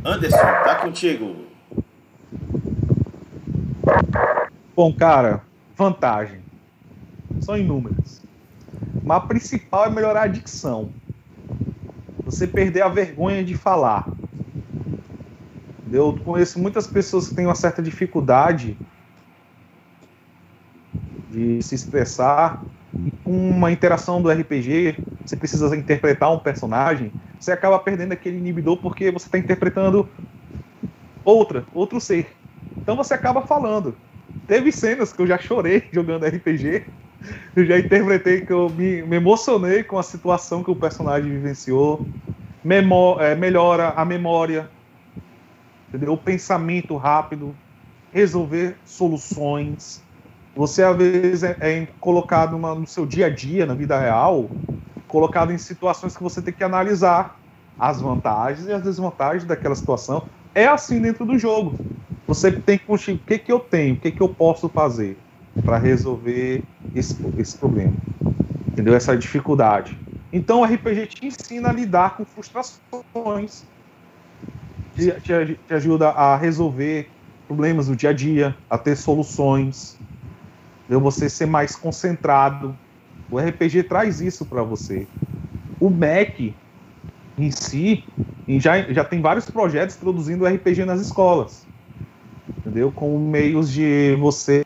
Anderson, tá contigo. Bom, cara, vantagem. São inúmeras. Mas a principal é melhorar a dicção. Você perder a vergonha de falar. Eu conheço muitas pessoas que têm uma certa dificuldade de se expressar. E com uma interação do RPG, você precisa interpretar um personagem, você acaba perdendo aquele inibidor porque você está interpretando outra, outro ser. Então você acaba falando. Teve cenas que eu já chorei jogando RPG. Eu já interpretei que eu me, me emocionei com a situação que o personagem vivenciou. É, melhora a memória, entendeu? o pensamento rápido, resolver soluções. Você, às vezes, é, é colocado uma, no seu dia a dia, na vida real, colocado em situações que você tem que analisar as vantagens e as desvantagens daquela situação. É assim dentro do jogo. Você tem que o que, que eu tenho, o que, que eu posso fazer para resolver esse, esse problema. Entendeu? Essa dificuldade. Então o RPG te ensina a lidar com frustrações, te, te, te ajuda a resolver problemas do dia a dia, a ter soluções, entendeu? você ser mais concentrado. O RPG traz isso para você. O MEC em si já, já tem vários projetos introduzindo o RPG nas escolas, entendeu? Com meios de você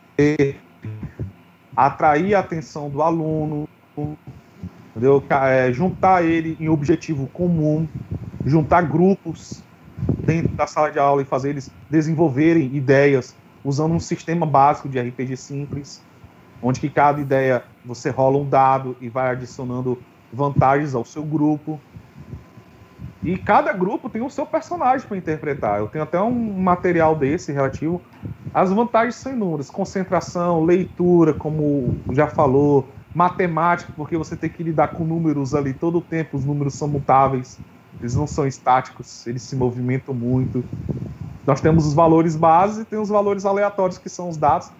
atrair a atenção do aluno, entendeu? É, juntar ele em objetivo comum, juntar grupos dentro da sala de aula e fazer eles desenvolverem ideias usando um sistema básico de RPG simples, onde que cada ideia você rola um dado e vai adicionando vantagens ao seu grupo. E cada grupo tem o seu personagem para interpretar. Eu tenho até um material desse relativo. As vantagens são inúmeras: concentração, leitura, como já falou, matemática, porque você tem que lidar com números ali todo o tempo, os números são mutáveis, eles não são estáticos, eles se movimentam muito. Nós temos os valores base e tem os valores aleatórios, que são os dados.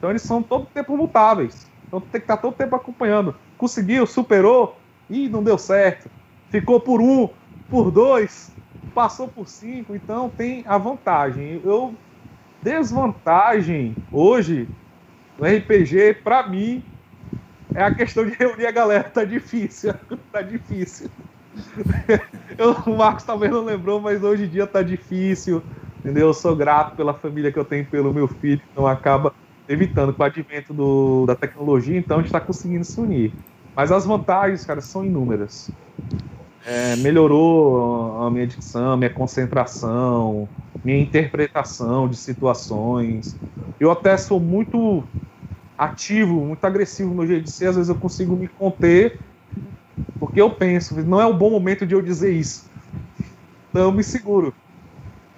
Então eles são todo tempo mutáveis. Então tem que estar todo tempo acompanhando. Conseguiu, superou, e não deu certo. Ficou por um, por dois, passou por cinco, então tem a vantagem. Eu desvantagem hoje no RPG para mim é a questão de reunir a galera, tá difícil, tá difícil. Eu, o Marcos talvez não lembrou, mas hoje em dia tá difícil, entendeu? Eu sou grato pela família que eu tenho pelo meu filho, então acaba evitando com o advento do, da tecnologia, então a gente está conseguindo se unir. Mas as vantagens, cara, são inúmeras. É, melhorou a minha dicção, minha concentração, minha interpretação de situações. Eu até sou muito ativo, muito agressivo no jeito de ser, às vezes eu consigo me conter, porque eu penso, não é o bom momento de eu dizer isso. Então eu me seguro.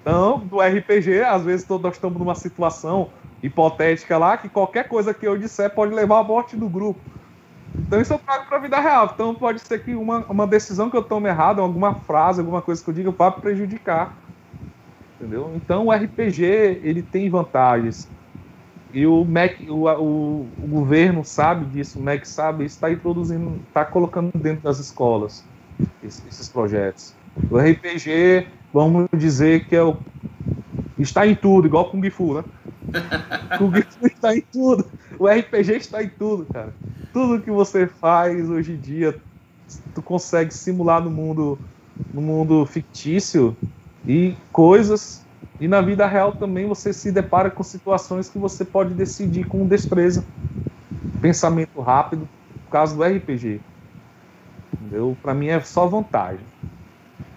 Então, do RPG, às vezes nós estamos numa situação hipotética lá que qualquer coisa que eu disser pode levar à morte do grupo. Então isso eu trago para a vida real. Então pode ser que uma, uma decisão que eu tome errada, alguma frase, alguma coisa que eu diga, vá prejudicar. Entendeu? Então o RPG ele tem vantagens. E o MEC, o, o, o governo sabe disso, o MEC sabe, está introduzindo, está colocando dentro das escolas esses, esses projetos. O RPG, vamos dizer que é o, está em tudo, igual Kung Fu, né? Kung Fu está em tudo. O RPG está em tudo, cara tudo que você faz hoje em dia, tu consegue simular no mundo, no mundo fictício e coisas. E na vida real também você se depara com situações que você pode decidir com destreza, pensamento rápido, no caso do RPG. Entendeu? Para mim é só vantagem.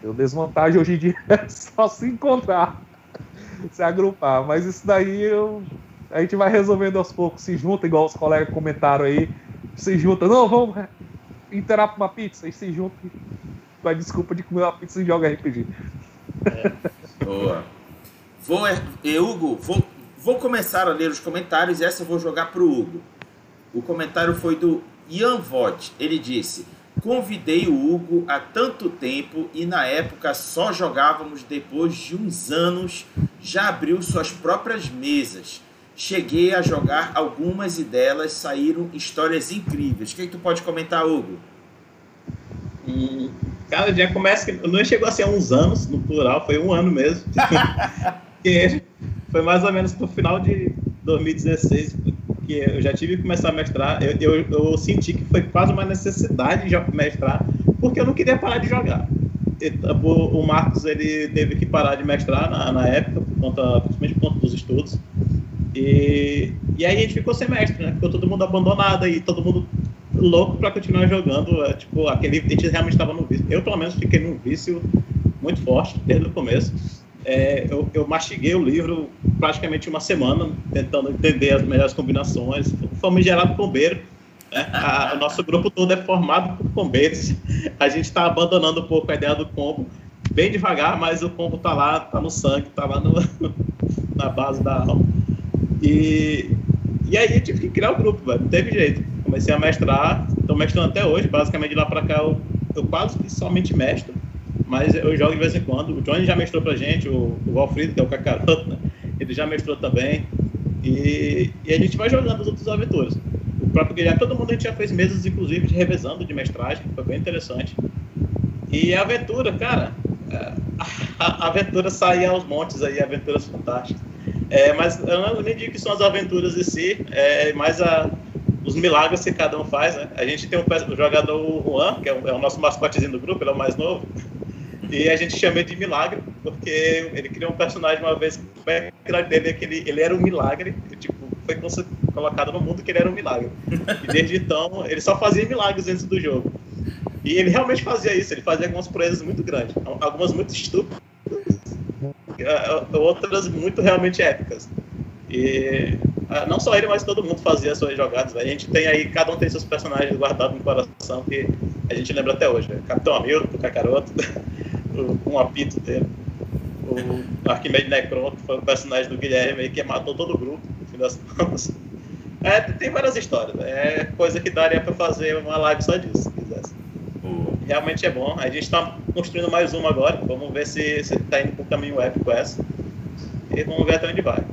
Eu desvantagem hoje em dia é só se encontrar, se agrupar. Mas isso daí eu, a gente vai resolvendo aos poucos, se junta, igual os colegas comentaram aí se junta, não, vamos interar pra uma pizza, e se junta com a desculpa de comer uma pizza e joga RPG. É. Boa. Vou, e Hugo, vou, vou começar a ler os comentários e essa eu vou jogar pro Hugo. O comentário foi do Ian Vott. Ele disse: Convidei o Hugo há tanto tempo e na época só jogávamos depois de uns anos. Já abriu suas próprias mesas. Cheguei a jogar algumas e delas saíram histórias incríveis. O que, é que tu pode comentar, Hugo? Hum, Cara, já começa. Não chegou a ser uns anos, no plural, foi um ano mesmo. foi mais ou menos pro final de 2016 que eu já tive que começar a mestrar. Eu, eu, eu senti que foi quase uma necessidade de mestrar, porque eu não queria parar de jogar. O Marcos ele teve que parar de mestrar na, na época, por conta, principalmente por conta dos estudos. E, e aí a gente ficou sem mestre, né? Ficou todo mundo abandonado e todo mundo louco para continuar jogando. É, tipo, aquele, a gente realmente estava no vício. Eu, pelo menos, fiquei num vício muito forte desde o começo. É, eu, eu, mastiguei o livro praticamente uma semana, tentando entender as melhores combinações. Fomos gerado bombeiro. Né? A, o nosso grupo todo é formado por bombeiros. A gente está abandonando um pouco a ideia do combo, bem devagar, mas o combo está lá, está no sangue, está lá no, na base da alma. E, e aí eu tive que criar o grupo, velho. não teve jeito. Comecei a mestrar, estou mestrando até hoje, basicamente de lá para cá eu, eu quase somente mestro mas eu jogo de vez em quando. O Johnny já mestrou pra gente, o, o Alfredo, que é o Cacaroto, né? Ele já mestrou também. E, e, a gente vai jogando as outras aventuras. O próprio Guilherme, todo mundo a gente já fez mesas, inclusive, de revezando de mestragem, foi bem interessante. E a aventura, cara, a, a aventura saía aos montes aí, aventuras fantásticas. É, mas eu nem digo que são as aventuras em si, é mais a, os milagres que cada um faz, né? A gente tem um, o jogador Juan, que é o, é o nosso mascotezinho do grupo, ele é o mais novo. E a gente chama de Milagre, porque ele criou um personagem uma vez, o background dele é que ele, ele era um milagre, tipo, foi colocado no mundo que ele era um milagre. E desde então, ele só fazia milagres dentro do jogo. E ele realmente fazia isso, ele fazia algumas proezas muito grandes, algumas muito estúpidas, outras muito realmente épicas. E ah, não só ele, mas todo mundo fazia suas jogadas. A gente tem aí, cada um tem seus personagens guardados no coração que a gente lembra até hoje. Capitão Hamilton, o Kakaroto, um apito dele. O Arquimedes Necron, que foi o personagem do Guilherme que matou todo o grupo, no fim das contas. É, tem várias histórias. É coisa que daria para fazer uma live só disso, se quisesse. Realmente é bom. A gente está construindo mais uma agora. Vamos ver se está indo para o caminho épico essa. E vamos ver até onde vai.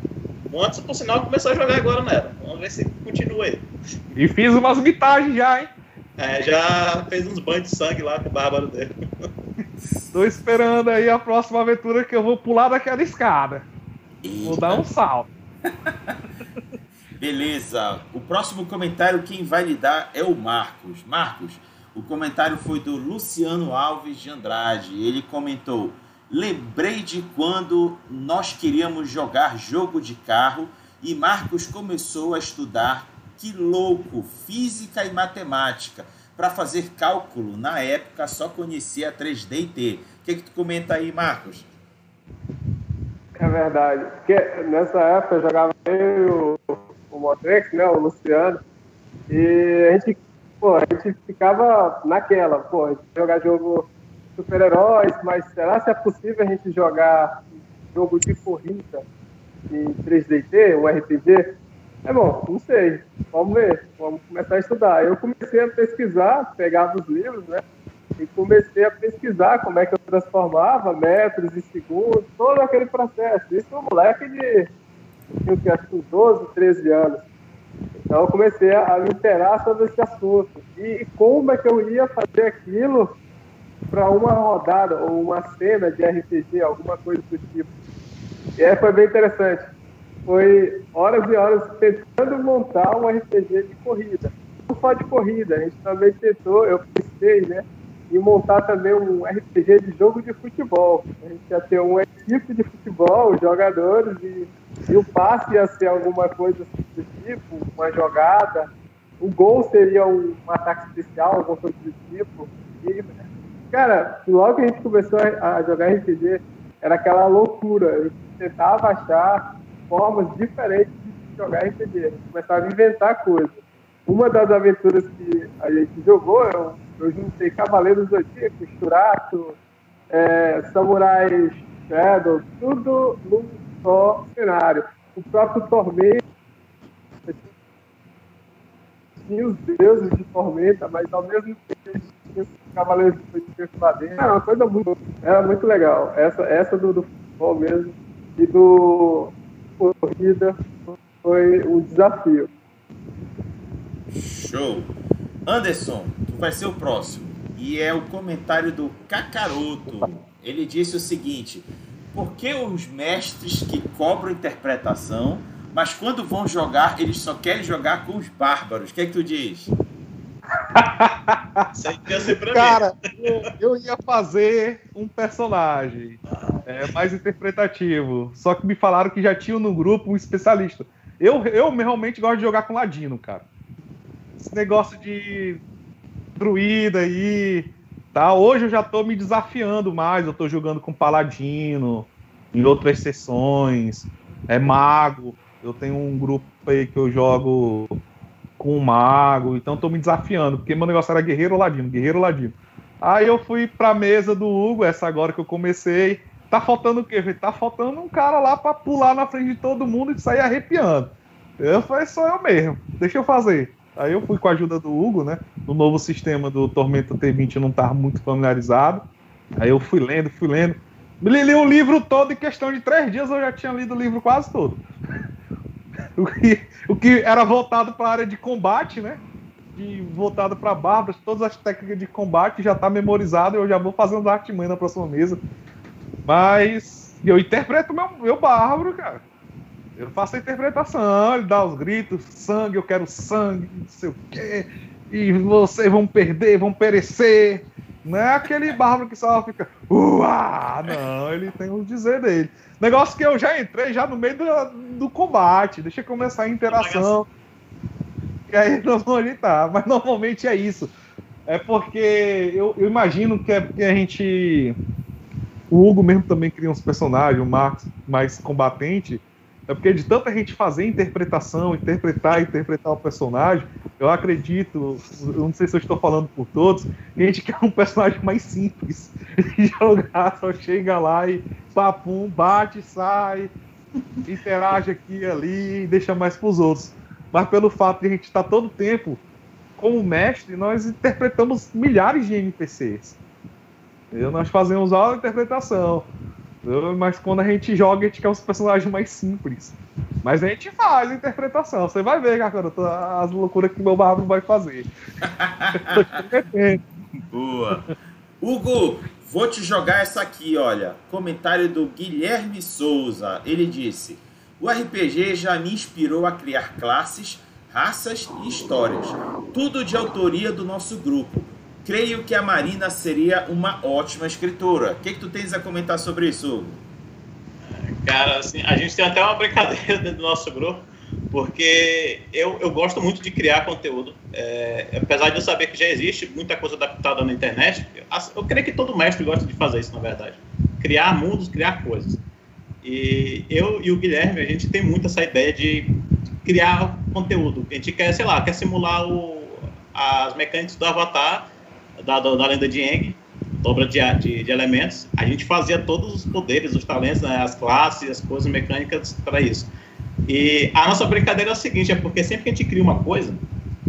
O Anderson, por sinal, começou a jogar agora nela. Vamos ver se continua aí. E fiz umas mitagens já, hein? É, já fez uns banhos de sangue lá com o bárbaro dele. Tô esperando aí a próxima aventura que eu vou pular daquela escada. Eita. Vou dar um salto. Beleza. O próximo comentário quem vai lhe dar é o Marcos. Marcos, o comentário foi do Luciano Alves de Andrade. Ele comentou: Lembrei de quando nós queríamos jogar jogo de carro e Marcos começou a estudar, que louco, física e matemática para fazer cálculo. Na época só conhecia 3D e T. O que, que tu comenta aí, Marcos? É verdade. Porque nessa época eu jogava eu o, o Motrex, né, o Luciano, e a gente, pô, a gente ficava naquela, pô, jogar jogo super-heróis, mas será se é possível a gente jogar jogo de corrida em 3DT, um RPG? É bom, não sei. Vamos ver. Vamos começar a estudar. Eu comecei a pesquisar, pegava os livros, né? E comecei a pesquisar como é que eu transformava metros e segundos, todo aquele processo. Isso é um moleque de eu tinha acho que 12, 13 anos. Então eu comecei a me interar sobre esse assunto. E como é que eu ia fazer aquilo para uma rodada ou uma cena de RPG, alguma coisa do tipo. E aí foi bem interessante foi horas e horas tentando montar um RPG de corrida. Não só de corrida, a gente também tentou, eu pensei, né, em montar também um RPG de jogo de futebol. A gente ia ter uma equipe de futebol, jogadores, e, e o passe ia ser alguma coisa do tipo, uma jogada. O gol seria um, um ataque especial, alguma coisa do tipo. E, cara, logo que a gente começou a, a jogar RPG, era aquela loucura. A gente tentava achar formas diferentes de jogar RPG. Começaram a inventar coisas. Uma das aventuras que a gente jogou, eu, eu juntei Cavaleiros Zodíacos, Churato, é, Samurais Shadow, tudo num só cenário. O próprio Tormento tinha os deuses de Tormenta, mas ao mesmo tempo tinha os Cavaleiros Zodíacos lá dentro. Era uma coisa muito, era muito legal. Essa, essa do, do futebol mesmo e do corrida foi um desafio. Show! Anderson, tu vai ser o próximo. e é o comentário do Cacaroto. Ele disse o seguinte: Por que os mestres que cobram interpretação, mas quando vão jogar, eles só querem jogar com os bárbaros? O que é que tu diz? Cara, eu, eu, ia fazer um personagem é, mais interpretativo. Só que me falaram que já tinha no grupo um especialista. Eu, eu realmente gosto de jogar com ladino, cara. Esse negócio de druida aí. Tá? Hoje eu já tô me desafiando mais. Eu tô jogando com paladino, em outras sessões. É mago. Eu tenho um grupo aí que eu jogo com o mago, então tô me desafiando, porque meu negócio era guerreiro ladino, guerreiro ladino. Aí eu fui pra mesa do Hugo, essa agora que eu comecei. Tá faltando o quê? Tá faltando um cara lá pra pular na frente de todo mundo e sair arrepiando. Eu falei, sou eu mesmo, deixa eu fazer. Aí eu fui com a ajuda do Hugo, né? No novo sistema do Tormenta T20 eu não tava muito familiarizado. Aí eu fui lendo, fui lendo. Me li o livro todo em questão de três dias, eu já tinha lido o livro quase todo. o, que, o que era voltado para a área de combate, né? De, voltado para bárbaros, todas as técnicas de combate já tá memorizado, eu já vou fazendo artimanha na próxima mesa. Mas eu interpreto meu, meu bárbaro, cara. Eu faço a interpretação, ele dá os gritos, sangue, eu quero sangue, não sei o quê. E vocês vão perder, vão perecer. Não é aquele bárbaro que só fica. Uá! Não, ele tem o dizer dele. Negócio que eu já entrei já no meio do, do combate. Deixa começar a interação. E aí nós vamos agitar. Mas normalmente é isso. É porque eu, eu imagino que é porque a gente. O Hugo mesmo também cria uns personagens, o Marcos mais combatente. É porque de tanta gente fazer interpretação, interpretar, interpretar o personagem, eu acredito, eu não sei se eu estou falando por todos, a gente quer um personagem mais simples. Jogar, só chega lá e papum, bate, sai, interage aqui e ali, e deixa mais para os outros. Mas pelo fato de a gente estar todo tempo como mestre, nós interpretamos milhares de NPCs. Nós fazemos a interpretação. Mas quando a gente joga, a gente quer os personagens mais simples. Mas a gente faz a interpretação. Você vai ver, cara, as loucuras que meu bárbaro vai fazer. Boa. Hugo, vou te jogar essa aqui, olha. Comentário do Guilherme Souza. Ele disse: O RPG já me inspirou a criar classes, raças e histórias. Tudo de autoria do nosso grupo creio que a Marina seria uma ótima escritora. O que, que tu tens a comentar sobre isso? Cara, assim, a gente tem até uma brincadeira dentro do nosso grupo, porque eu, eu gosto muito de criar conteúdo. É, apesar de eu saber que já existe muita coisa adaptada na internet, eu, eu creio que todo mestre gosta de fazer isso, na verdade. Criar mundos, criar coisas. E eu e o Guilherme, a gente tem muito essa ideia de criar conteúdo. A gente quer, sei lá, quer simular o, as mecânicas do Avatar da, da lenda de Eng, dobra de, de, de, elementos, a gente fazia todos os poderes, os talentos, né, as classes, as coisas mecânicas para isso. E a nossa brincadeira é o seguinte, é porque sempre que a gente cria uma coisa,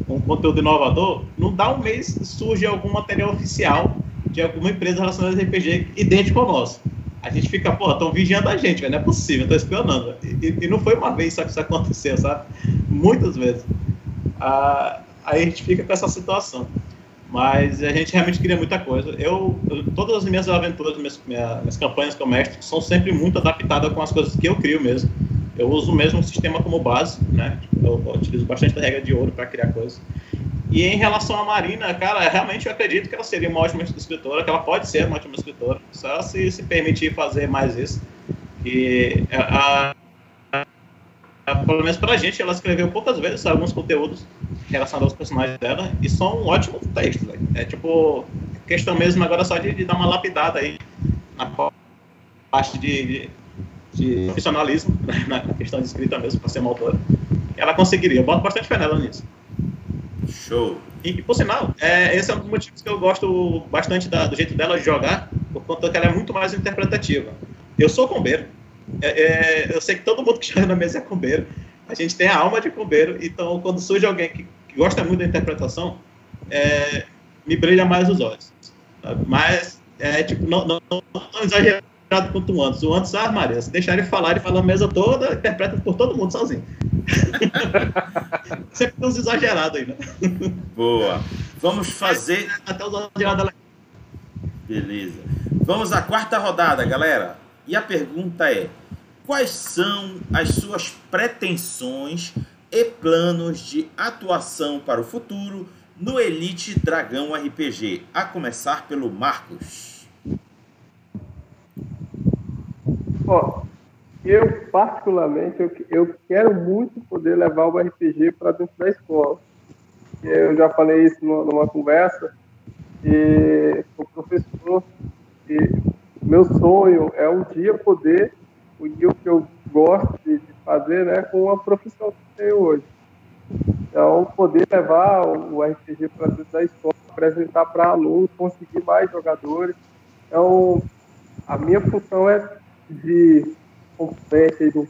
um conteúdo inovador, não dá um mês surge algum material oficial de alguma empresa relacionada a RPG idêntico ao nosso. A gente fica, pô, estão vigiando a gente, não é possível, estão espionando. E, e, não foi uma vez só que isso aconteceu, sabe? Muitas vezes. Ah, aí a gente fica com essa situação. Mas a gente realmente queria muita coisa. Eu, todas as minhas aventuras, minhas, minhas campanhas como mestre, são sempre muito adaptadas com as coisas que eu crio mesmo. Eu uso o mesmo sistema como base, né? Eu, eu utilizo bastante a regra de ouro para criar coisas. E em relação à Marina, cara, realmente eu acredito que ela seria uma ótima escritora, que ela pode ser uma ótima escritora, só se se permitir fazer mais isso. E a, pelo menos pra gente, ela escreveu poucas vezes alguns conteúdos relacionados aos personagens dela e são ótimos textos. Véio. É tipo, questão mesmo agora só de, de, dar uma lapidada aí na parte de, de, de profissionalismo, né, na questão de escrita mesmo, para ser uma autora. Ela conseguiria, eu boto bastante fé nela nisso. Show! E, por sinal, é, esse é um dos motivos que eu gosto bastante da, do jeito dela de jogar, por conta que ela é muito mais interpretativa. Eu sou combeiro, é, é, eu sei que todo mundo que joga na mesa é combeiro. A gente tem a alma de combeiro, então quando surge alguém que, que gosta muito da interpretação, é, me brilha mais os olhos. Sabe? Mas, é tipo, não, não, não, não exagerado quanto o antes. O antes, ah, Maria, se deixar ele falar, ele fala a mesa toda, interpreta por todo mundo sozinho. Sempre tem uns exagerados aí, né? Boa. Vamos fazer. Até os exagerados Beleza. Vamos à quarta rodada, galera. E a pergunta é: quais são as suas pretensões e planos de atuação para o futuro no Elite Dragão RPG? A começar pelo Marcos. Ó, eu particularmente eu, eu quero muito poder levar o RPG para dentro da escola. Eu já falei isso numa conversa e o professor e meu sonho é um dia poder unir o que eu gosto de, de fazer né, com a profissão que eu tenho hoje. Então, poder levar o, RPG para dentro da escola, apresentar para alunos, conseguir mais jogadores. Então, a minha função é de competência do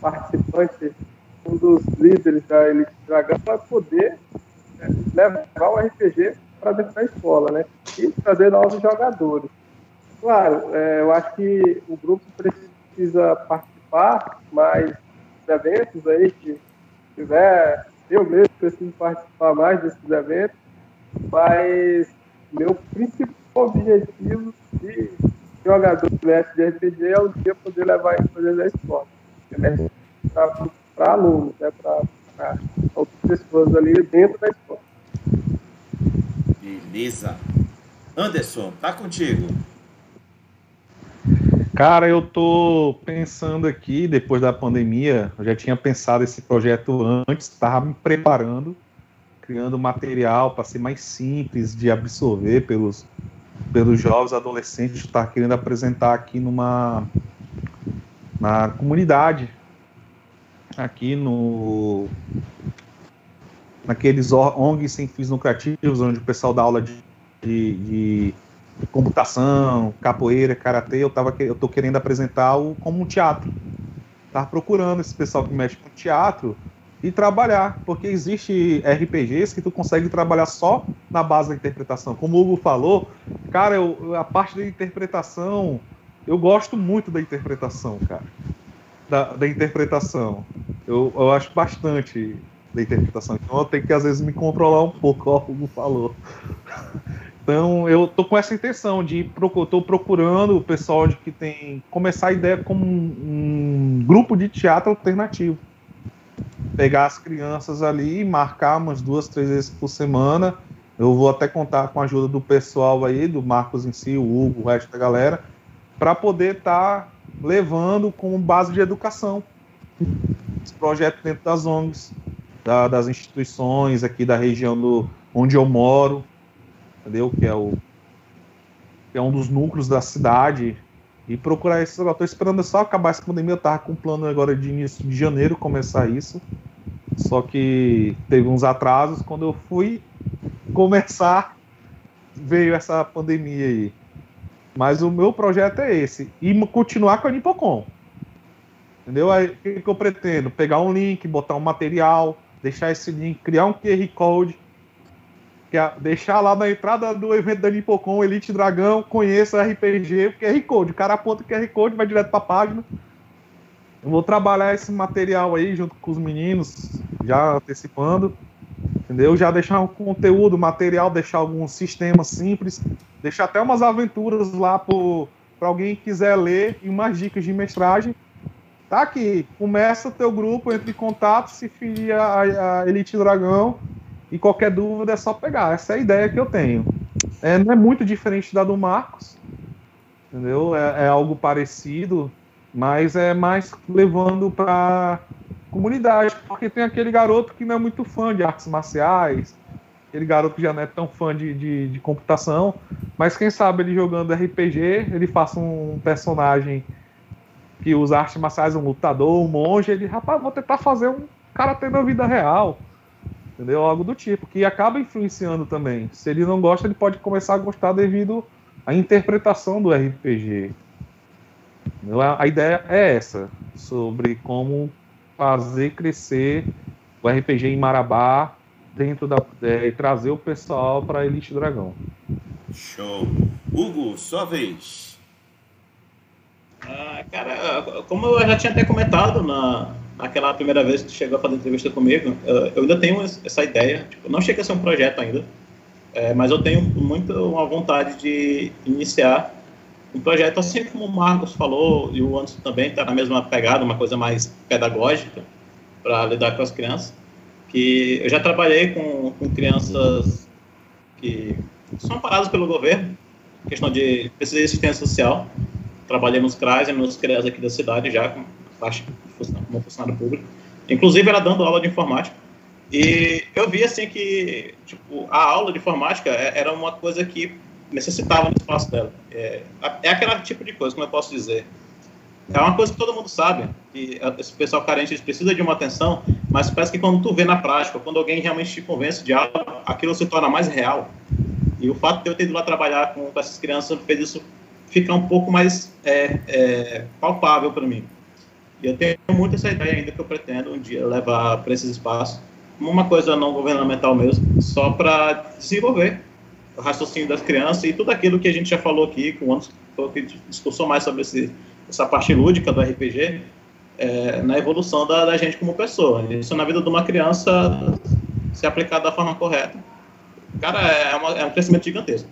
participante, um dos líderes da Elite Dragão, vai poder né, levar o RPG para dentro da escola, né? E trazer novos jogadores. Claro, é, eu acho que o grupo precisa participar mais dos eventos aí que tiver. Eu mesmo preciso participar mais desses eventos, mas meu principal objetivo de jogador do mestre de RPG é um dia poder levar ele para da escola. Para alunos, né? para outras pessoas ali dentro da escola. Beleza. Anderson, tá contigo. Cara, eu tô pensando aqui, depois da pandemia, eu já tinha pensado esse projeto antes, estava me preparando, criando material para ser mais simples de absorver pelos, pelos jovens adolescentes, estar querendo apresentar aqui numa na comunidade, aqui no naqueles ONGs sem fins lucrativos, onde o pessoal dá aula de, de, de computação, capoeira, karatê, eu tava eu tô querendo apresentar o como um teatro. Tava procurando esse pessoal que mexe com teatro e trabalhar, porque existe RPGs que tu consegue trabalhar só na base da interpretação. Como o Hugo falou, cara, eu, a parte da interpretação, eu gosto muito da interpretação, cara. Da, da interpretação. Eu, eu acho bastante da interpretação. Então eu tenho que às vezes me controlar um pouco, como o Hugo falou. Então eu tô com essa intenção de tô procurando o pessoal que tem começar a ideia como um, um grupo de teatro alternativo. Pegar as crianças ali e marcar umas duas, três vezes por semana. Eu vou até contar com a ajuda do pessoal aí, do Marcos em si, o Hugo, o resto da galera, para poder estar tá levando como base de educação esse projeto dentro das ONGs, da, das instituições aqui da região do, onde eu moro, entendeu? Que é o que é um dos núcleos da cidade e procurar esses. Eu tô esperando só acabar essa pandemia. Eu tava com um plano agora de início de janeiro começar isso. Só que teve uns atrasos. Quando eu fui começar, veio essa pandemia aí. Mas o meu projeto é esse. E continuar com a Nipocom. Entendeu? Aí o que, que eu pretendo? Pegar um link, botar um material, deixar esse link, criar um QR Code que é deixar lá na entrada do evento da Nipocon Elite Dragão, conheça RPG, QR Code. O cara aponta o QR Code, vai direto para a página. Eu vou trabalhar esse material aí junto com os meninos, já antecipando. Entendeu? Já deixar um conteúdo, material, deixar algum sistema simples, deixar até umas aventuras lá para alguém que quiser ler e umas dicas de mestragem. Tá aqui, começa o teu grupo, entre em contato, se filia a, a Elite Dragão e qualquer dúvida é só pegar. Essa é a ideia que eu tenho. É, não é muito diferente da do Marcos, entendeu? É, é algo parecido, mas é mais levando para comunidade, porque tem aquele garoto que não é muito fã de artes marciais, aquele garoto que já não é tão fã de, de, de computação, mas quem sabe ele jogando RPG, ele faça um personagem que usa artes marciais, um lutador, um monge, ele, rapaz, vou tentar fazer um cara ter na vida real entendeu? Algo do tipo, que acaba influenciando também. Se ele não gosta, ele pode começar a gostar devido à interpretação do RPG. Entendeu? A ideia é essa, sobre como fazer crescer o RPG em Marabá dentro da é, e trazer o pessoal para Elite Dragão. Show. Hugo, sua vez. Ah, cara, como eu já tinha até comentado na, naquela primeira vez que tu chegou a fazer entrevista comigo, eu ainda tenho essa ideia. Tipo, não chega a ser um projeto ainda. É, mas eu tenho muito uma vontade de iniciar um projeto, assim como o Marcos falou, e o Anderson também está na mesma pegada, uma coisa mais pedagógica para lidar com as crianças. Que eu já trabalhei com, com crianças que são paradas pelo governo, questão de pesquisa de assistência social. Trabalhei nos CRAS e nos CREAS aqui da cidade já, como funcionário público. Inclusive, era dando aula de informática. E eu vi, assim, que tipo, a aula de informática é, era uma coisa que necessitava no espaço dela. É, é aquele tipo de coisa, como eu posso dizer. É uma coisa que todo mundo sabe, que esse pessoal carente precisa de uma atenção, mas parece que quando tu vê na prática, quando alguém realmente te convence de algo, aquilo se torna mais real. E o fato de eu ter ido lá trabalhar com, com essas crianças fez isso ficar um pouco mais é, é, palpável para mim. E eu tenho muito essa ideia ainda que eu pretendo um dia levar para esses espaços, uma coisa não governamental mesmo, só para desenvolver o raciocínio das crianças e tudo aquilo que a gente já falou aqui, com Anderson que discussou mais sobre esse, essa parte lúdica do RPG, é, na evolução da, da, gente como pessoa. Isso na vida de uma criança, se aplicado da forma correta, cara, é, uma, é um crescimento gigantesco.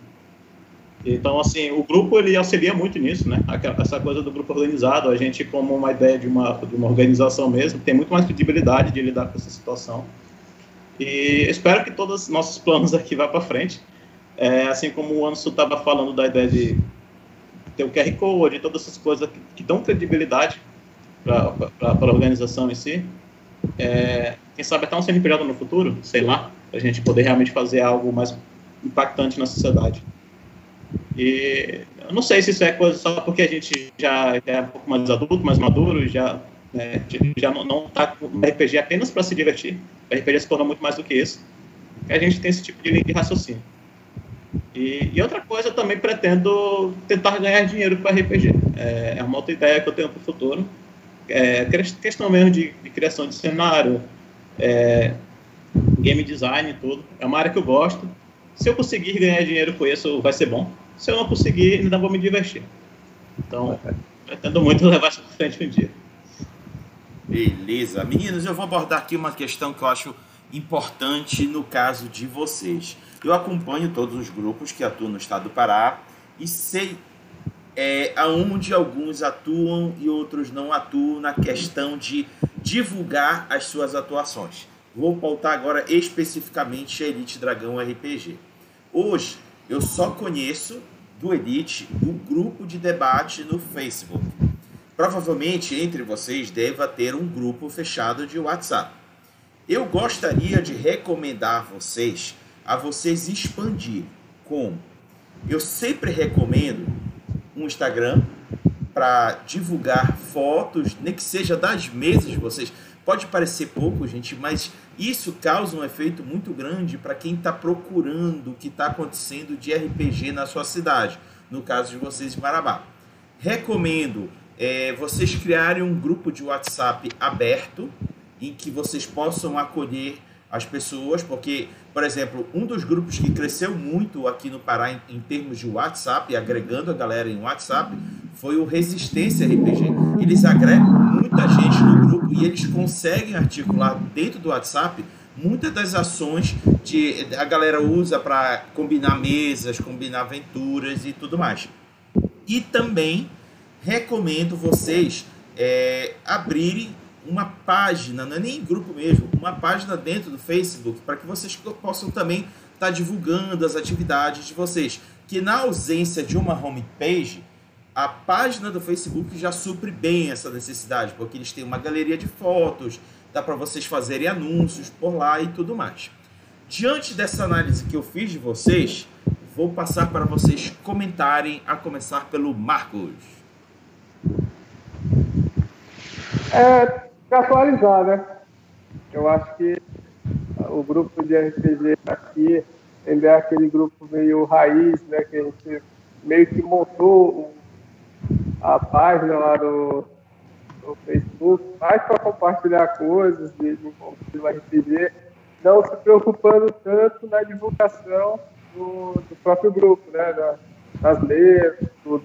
Então, assim, o grupo ele auxilia muito nisso, né? Essa coisa do grupo organizado, a gente como uma ideia de uma, de uma organização mesmo, tem muito mais credibilidade de lidar com essa situação. E espero que todos os nossos planos aqui vá para frente. É, assim como o Anderson estava falando da ideia de ter o QR Code, todas essas coisas que, que dão credibilidade para a organização em si. É, quem sabe até um CNPJ no futuro, sei lá, para a gente poder realmente fazer algo mais impactante na sociedade. E eu não sei se isso é coisa só porque a gente já é um pouco mais adulto, mais maduro, já, né, já não está no RPG apenas para se divertir. O RPG se torna muito mais do que isso. A gente tem esse tipo de linha de raciocínio. E, e, outra coisa, eu também pretendo tentar ganhar dinheiro com RPG. É, é uma outra ideia que eu tenho para o futuro. É, questão mesmo de, de criação de cenário, é, game design e tudo. É uma área que eu gosto. Se eu conseguir ganhar dinheiro com isso, vai ser bom. Se eu não conseguir, ainda vou me divertir. Então, pretendo muito levar isso para frente um dia. Beleza. Meninos, eu vou abordar aqui uma questão que eu acho importante no caso de vocês. Eu acompanho todos os grupos que atuam no estado do Pará e sei é, aonde alguns atuam e outros não atuam na questão de divulgar as suas atuações. Vou pautar agora especificamente a Elite Dragão RPG. Hoje eu só conheço do Elite o grupo de debate no Facebook. Provavelmente entre vocês deva ter um grupo fechado de WhatsApp. Eu gostaria de recomendar vocês a vocês expandir com eu sempre recomendo um Instagram para divulgar fotos, nem que seja das mesas de vocês. Pode parecer pouco, gente, mas isso causa um efeito muito grande para quem está procurando o que está acontecendo de RPG na sua cidade, no caso de vocês em Marabá. Recomendo é, vocês criarem um grupo de WhatsApp aberto em que vocês possam acolher as pessoas, porque, por exemplo, um dos grupos que cresceu muito aqui no Pará em, em, termos de WhatsApp, agregando a galera em WhatsApp, foi o Resistência RPG. Eles agregam muita gente no grupo e eles conseguem articular dentro do WhatsApp muitas das ações que a galera usa para combinar mesas, combinar aventuras e tudo mais. E também recomendo vocês é, abrirem uma página, não é nem grupo mesmo, uma página dentro do Facebook para que vocês possam também estar tá divulgando as atividades de vocês. Que na ausência de uma homepage, a página do Facebook já supre bem essa necessidade, porque eles têm uma galeria de fotos, dá para vocês fazerem anúncios por lá e tudo mais. Diante dessa análise que eu fiz de vocês, vou passar para vocês comentarem, a começar pelo Marcos. É, atualizar, né? Eu acho que o grupo de RPG aqui ainda é aquele grupo meio raiz, né? Que a gente meio que montou a página lá do, do Facebook, mais para compartilhar coisas de, de, de RPG, não se preocupando tanto na divulgação do, do próprio grupo, né? Da, das letras, tudo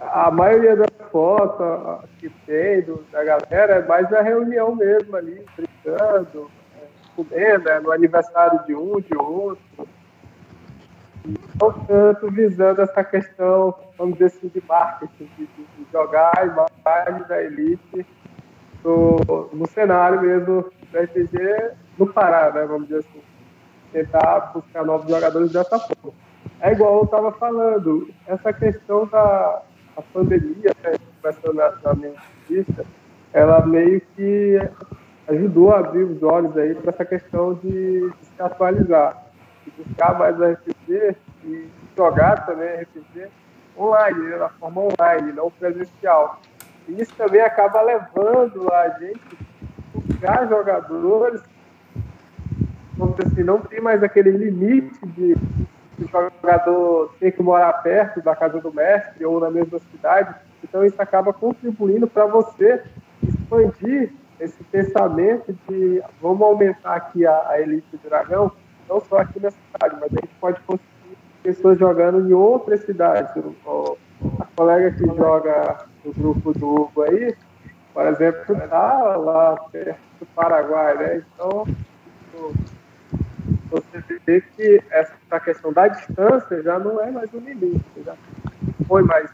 a maioria das fotos que tem do, da galera é mais na reunião mesmo ali, brincando, é, comendo, é, no aniversário de um, de outro. não tanto visando essa questão, vamos dizer assim, de marketing, de, de jogar a imagem da elite no, no cenário mesmo do RPG no Pará, né? Vamos dizer assim. Tentar buscar novos jogadores dessa forma. É igual eu estava falando, essa questão da pandemia, né, começando minha ela meio que ajudou a abrir os olhos aí para essa questão de, se atualizar, de buscar mais RPG e jogar também RPG online, né, na forma online, não presencial. E isso também acaba levando a gente a buscar jogadores, vamos dizer assim, não tem mais aquele limite de o jogador ter que morar perto da casa do mestre ou na mesma cidade. Então isso acaba contribuindo para você expandir esse pensamento de vamos aumentar aqui a, a elite do dragão, não só aqui na cidade, mas a gente pode conseguir pessoas jogando em outras cidades. O, a colega que joga no grupo do Hugo aí, por exemplo, está lá perto do Paraguai, né? Então, vê que essa questão da distância já não é mais um limite, já foi mais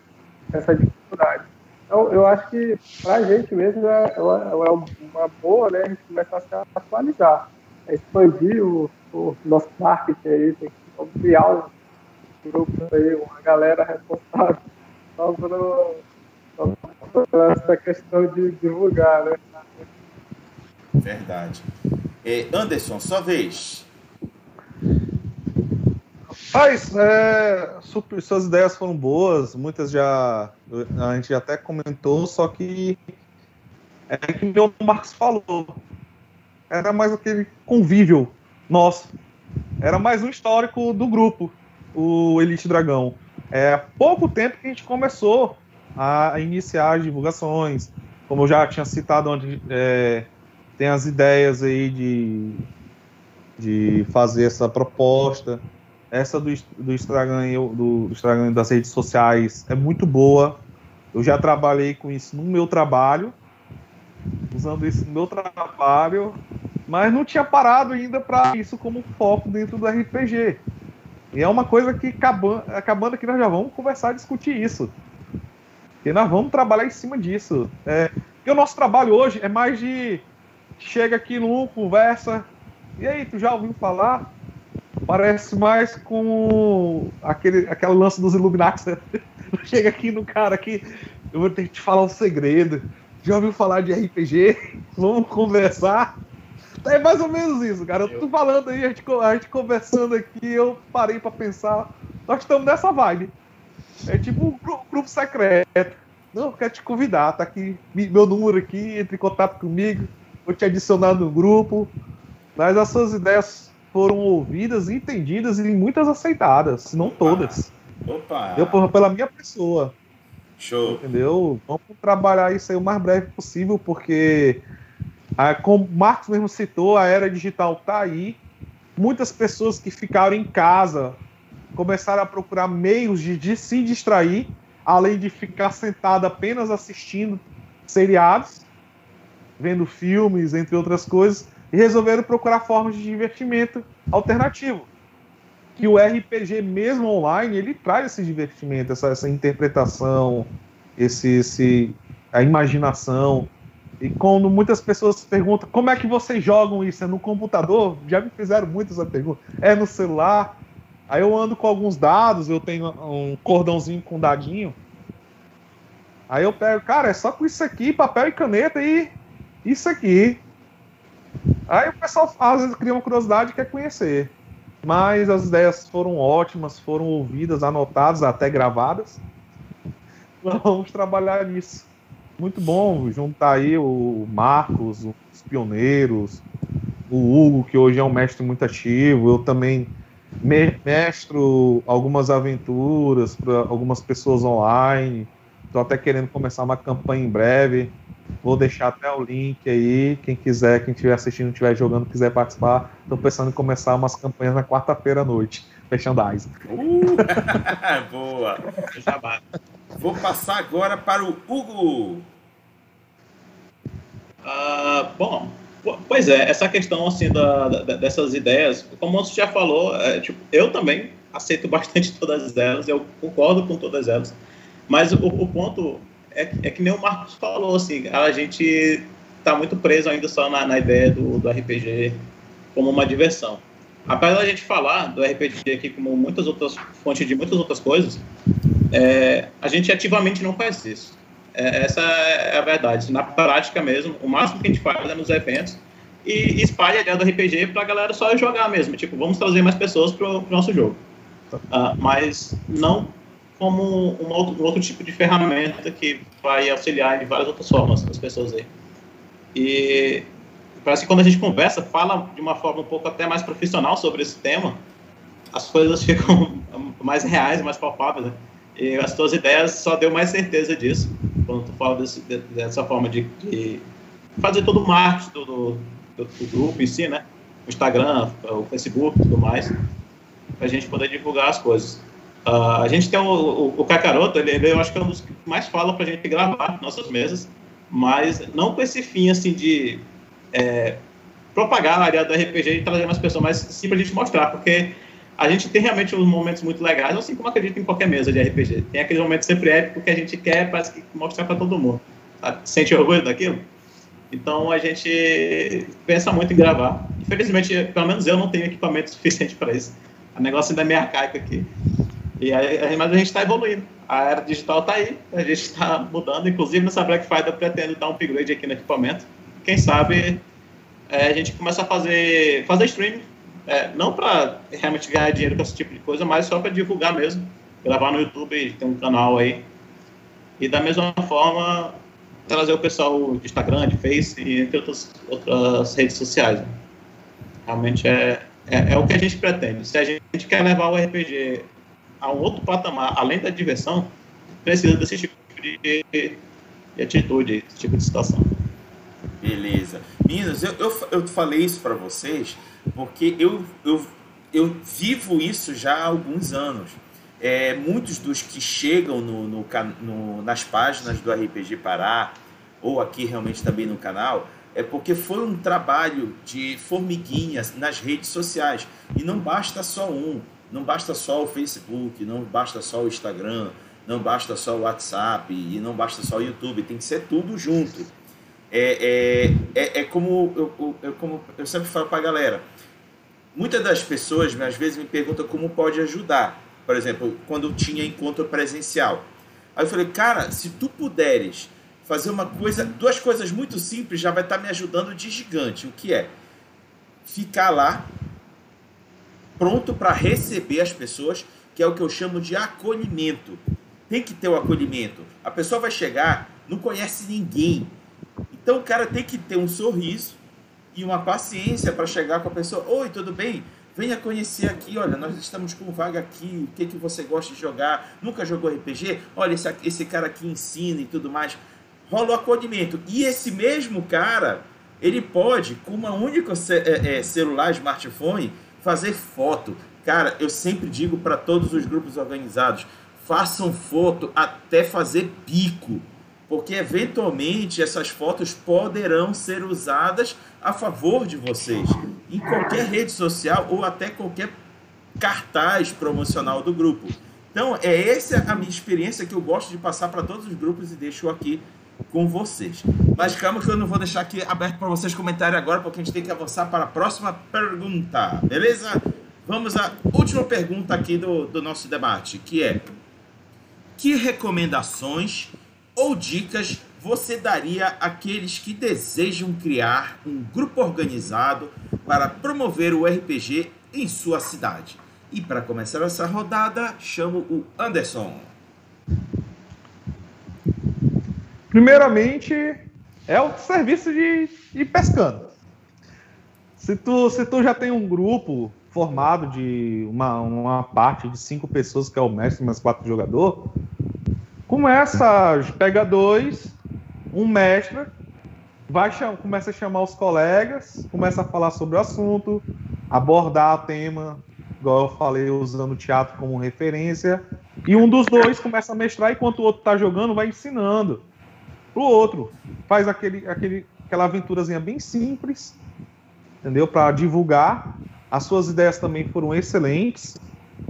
essa dificuldade. Então, eu acho que para a gente mesmo é, é, uma boa, né? A gente começar a se atualizar, a expandir o, o nosso marketing aí, tem que criar um grupo aí, uma galera responsável só por essa questão de divulgar, né? Verdade. É, Anderson, sua vez. Mas é, suas ideias foram boas, muitas já a gente até comentou, só que é que o Marcos falou. Era mais aquele convívio nosso. Era mais um histórico do grupo, o Elite Dragão. É há pouco tempo que a gente começou a iniciar as divulgações. Como eu já tinha citado onde é, tem as ideias aí de, de fazer essa proposta. Essa do, do estraganho, do, do estraganho das redes sociais é muito boa. Eu já trabalhei com isso no meu trabalho, usando isso no meu trabalho, mas não tinha parado ainda para isso como foco dentro do RPG. E é uma coisa que acabando, acabando nós já vamos conversar e discutir isso. E nós vamos trabalhar em cima disso. É, o nosso trabalho hoje é mais de chega aqui num, conversa. E aí, tu já ouviu falar? Parece mais com aquele, aquele lance dos Illuminati. Né? Chega aqui no cara aqui, eu vou ter que te falar um segredo. Já ouviu falar de RPG? Vamos conversar? É mais ou menos isso, cara. Eu tô falando aí, a gente, a gente conversando aqui, eu parei para pensar. Nós estamos nessa vibe. É tipo um grupo secreto. Não, quero te convidar, tá aqui meu número aqui, entre em contato comigo, vou te adicionar no grupo. Mas as suas ideias foram ouvidas, entendidas e muitas aceitadas, se não todas. Opa! Eu, pela minha pessoa. Show. Entendeu? Vamos trabalhar isso aí o mais breve possível, porque, ah, como o Marcos mesmo citou, a era digital tá aí. Muitas pessoas que ficaram em casa começaram a procurar meios de, de se distrair, além de ficar sentado apenas assistindo seriados, vendo filmes, entre outras coisas e resolveram procurar formas de divertimento alternativo. Que o RPG, mesmo online, ele traz esse divertimento, essa, essa interpretação, esse, esse, a imaginação. E quando muitas pessoas perguntam como é que vocês jogam isso? É no computador? Já me fizeram muitas essa pergunta. É no celular? Aí eu ando com alguns dados, eu tenho um cordãozinho com dadinho. Aí eu pego, cara, é só com isso aqui, papel e caneta e isso aqui. Aí o pessoal às vezes cria uma curiosidade e quer conhecer. Mas as ideias foram ótimas, foram ouvidas, anotadas, até gravadas. Vamos trabalhar nisso. Muito bom juntar aí o Marcos, os pioneiros, o Hugo, que hoje é um mestre muito ativo. Eu também mestro algumas aventuras para algumas pessoas online. Estou até querendo começar uma campanha em breve. Vou deixar até o link aí. Quem quiser, quem estiver assistindo, estiver jogando, quiser participar. Estou pensando em começar umas campanhas na quarta-feira à noite. Merchandising. Uh, boa! Vou passar agora para o Hugo. Uh, bom, pois é, essa questão assim da, da, dessas ideias, como você já falou, é, tipo, eu também aceito bastante todas elas, eu concordo com todas elas. Mas o, o ponto é, é, que nem o Marcos falou, assim, a gente está muito preso ainda só na, na ideia do, do RPG como uma diversão. Apesar da gente falar do RPG aqui como muitas outras fontes de muitas outras coisas, é, a gente ativamente não faz isso. É, essa é a verdade. Na prática mesmo, o máximo que a gente faz é nos eventos e espalha a ideia do RPG para a galera só jogar mesmo. Tipo, vamos trazer mais pessoas para o nosso jogo. Uh, mas não como um outro, um outro, tipo de ferramenta que vai auxiliar de várias outras formas as pessoas aí. E parece que quando a gente conversa, fala de uma forma um pouco até mais profissional sobre esse tema, as coisas ficam mais reais, mais palpáveis. Né? E as tuas ideias só deu mais certeza disso, quando tu fala desse, dessa forma de, de, fazer todo o marketing do, do, do, grupo em si, né? O Instagram, o Facebook tudo mais, para a gente poder divulgar as coisas. Uh, a gente tem o, o, o Cacaroto, ele, ele, eu acho que é um dos que mais fala para a gente gravar nossas mesas, mas não com esse fim, assim, de é, propagar a área do RPG e trazer mais pessoas, mas sim para a gente mostrar, porque a gente tem realmente uns momentos muito legais, assim como acredito em qualquer mesa de RPG. Tem aquele momento sempre épico que a gente quer parece que mostrar para todo mundo. Sabe? Sente orgulho daquilo? Então a gente pensa muito em gravar. Infelizmente, pelo menos eu não tenho equipamento suficiente para isso. O negócio ainda é meio arcaico aqui. E aí, mas a gente está evoluindo. A era digital está aí, a gente está mudando. Inclusive, nessa Black Friday eu pretendo dar um upgrade aqui no equipamento. Quem sabe é, a gente começa a fazer, fazer streaming é, não para realmente ganhar dinheiro com esse tipo de coisa, mas só para divulgar mesmo. Gravar no YouTube, tem um canal aí. E da mesma forma, trazer o pessoal de Instagram, de Face e entre outras, outras redes sociais. Realmente é, é, é, o que a gente pretende. Se a gente quer levar o RPG a um outro patamar, além da diversão, precisa desse tipo de, de atitude, desse tipo de situação. Beleza. Meninos, eu, eu, eu falei isso para vocês porque eu, eu, eu vivo isso já há alguns anos. É, muitos dos que chegam no, no, no, nas páginas do RPG Pará, ou aqui realmente também no canal, é porque foi um trabalho de formiguinhas nas redes sociais. E não basta só um, não basta só o Facebook, não basta só o Instagram, não basta só o WhatsApp e não basta só o YouTube, tem que ser tudo junto. É, é, é, é como, eu, eu, como eu sempre falo para a galera, Muitas das pessoas, às vezes, me perguntam como pode ajudar. Por exemplo, quando tinha encontro presencial. Aí eu falei, cara, se tu puderes fazer uma coisa, duas coisas muito simples, já vai estar me ajudando de gigante. O que é? Ficar lá, pronto para receber as pessoas, que é o que eu chamo de acolhimento. Tem que ter o acolhimento. A pessoa vai chegar, não conhece ninguém. Então o cara tem que ter um sorriso, e uma paciência para chegar com a pessoa. Oi, tudo bem? Venha conhecer aqui, olha, nós estamos com vaga aqui, o que, que você gosta de jogar? Nunca jogou RPG? Olha, esse, esse cara aqui ensina e tudo mais. Rola o acolhimento. E esse mesmo cara, ele pode, com uma única é, é, celular, smartphone, fazer foto. Cara, eu sempre digo para todos os grupos organizados, façam foto até fazer pico porque eventualmente essas fotos poderão ser usadas a favor de vocês em qualquer rede social ou até qualquer cartaz promocional do grupo. Então, é essa a minha experiência que eu gosto de passar para todos os grupos e deixo aqui com vocês. Mas calma que eu não vou deixar aqui aberto para vocês comentarem agora, porque a gente tem que avançar para a próxima pergunta, beleza? Vamos à última pergunta aqui do, do nosso debate, que é: Que recomendações ou dicas você daria àqueles que desejam criar um grupo organizado para promover o RPG em sua cidade? E para começar essa rodada, chamo o Anderson. Primeiramente, é o serviço de, de pescando. Se tu, se tu já tem um grupo formado de uma, uma parte de cinco pessoas, que é o mestre mais quatro jogadores, Começa, pega dois, um mestre, vai começa a chamar os colegas, começa a falar sobre o assunto, abordar o tema, igual eu falei, usando o teatro como referência, e um dos dois começa a mestrar enquanto o outro está jogando, vai ensinando pro outro. Faz aquele, aquele, aquela aventurazinha bem simples, entendeu? Para divulgar. As suas ideias também foram excelentes.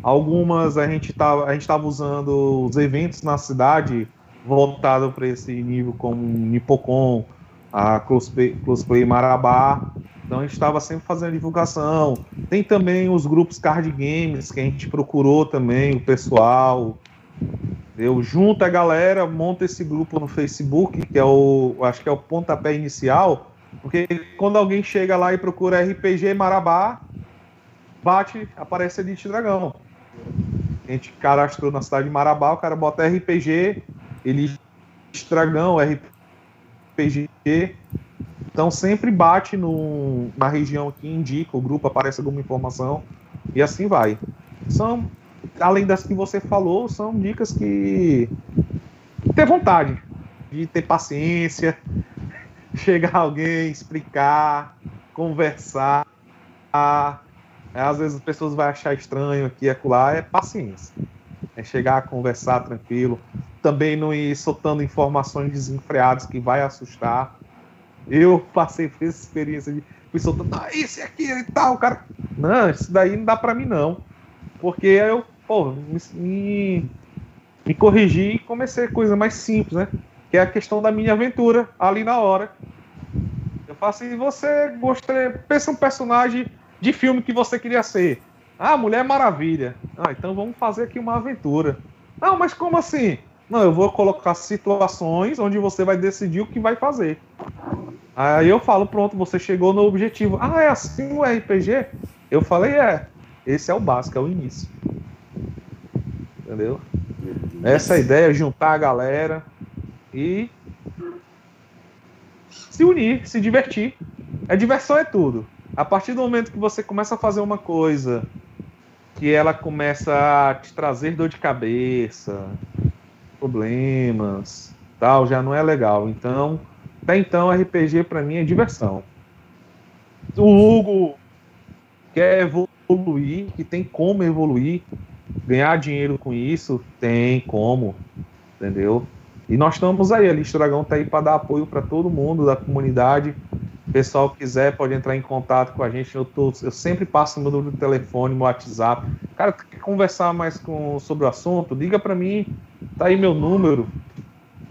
Algumas a gente tava, a gente tava usando os eventos na cidade voltado para esse nível, como Nipocon, a Closplay Marabá. Então a gente estava sempre fazendo divulgação. Tem também os grupos card games que a gente procurou também, o pessoal. Eu junto a galera, monta esse grupo no Facebook, que é o, acho que é o pontapé inicial, porque quando alguém chega lá e procura RPG Marabá, bate, aparece Elite Dragão. A gente cadastrou na cidade de Marabá, o cara bota RPG, Elite Dragão, RPG. Então sempre bate no, na região que indica, o grupo aparece alguma informação e assim vai. São, além das que você falou, são dicas que ter vontade, de ter paciência, chegar alguém, explicar, conversar. Às vezes as pessoas vão achar estranho aqui e acolá, é paciência. É chegar a conversar tranquilo. Também não ir soltando informações desenfreadas que vai assustar. Eu passei por essa experiência de fui soltando, ah, esse aqui e tal, cara. Não, isso daí não dá pra mim não. Porque eu, pô, me, me, me corrigi e comecei coisa mais simples, né? Que é a questão da minha aventura ali na hora. Eu faço assim, você gostaria, pensa um personagem de filme que você queria ser. Ah, Mulher Maravilha. Ah, então vamos fazer aqui uma aventura. Não, mas como assim? Não, eu vou colocar situações onde você vai decidir o que vai fazer. Aí eu falo, pronto, você chegou no objetivo. Ah, é assim o RPG? Eu falei, é. Esse é o básico, é o início. Entendeu? Essa é ideia, juntar a galera e se unir, se divertir. A diversão é tudo. A partir do momento que você começa a fazer uma coisa que ela começa a te trazer dor de cabeça, problemas, tal, já não é legal. Então, até então, RPG para mim é diversão. O Hugo quer evoluir, que tem como evoluir, ganhar dinheiro com isso, tem como, entendeu? E nós estamos aí, a Lista Dragão tá aí para dar apoio para todo mundo da comunidade. O pessoal quiser pode entrar em contato com a gente. Eu, tô, eu sempre passo meu número de telefone, meu WhatsApp. Cara, quer conversar mais com, sobre o assunto? Liga para mim, tá aí meu número.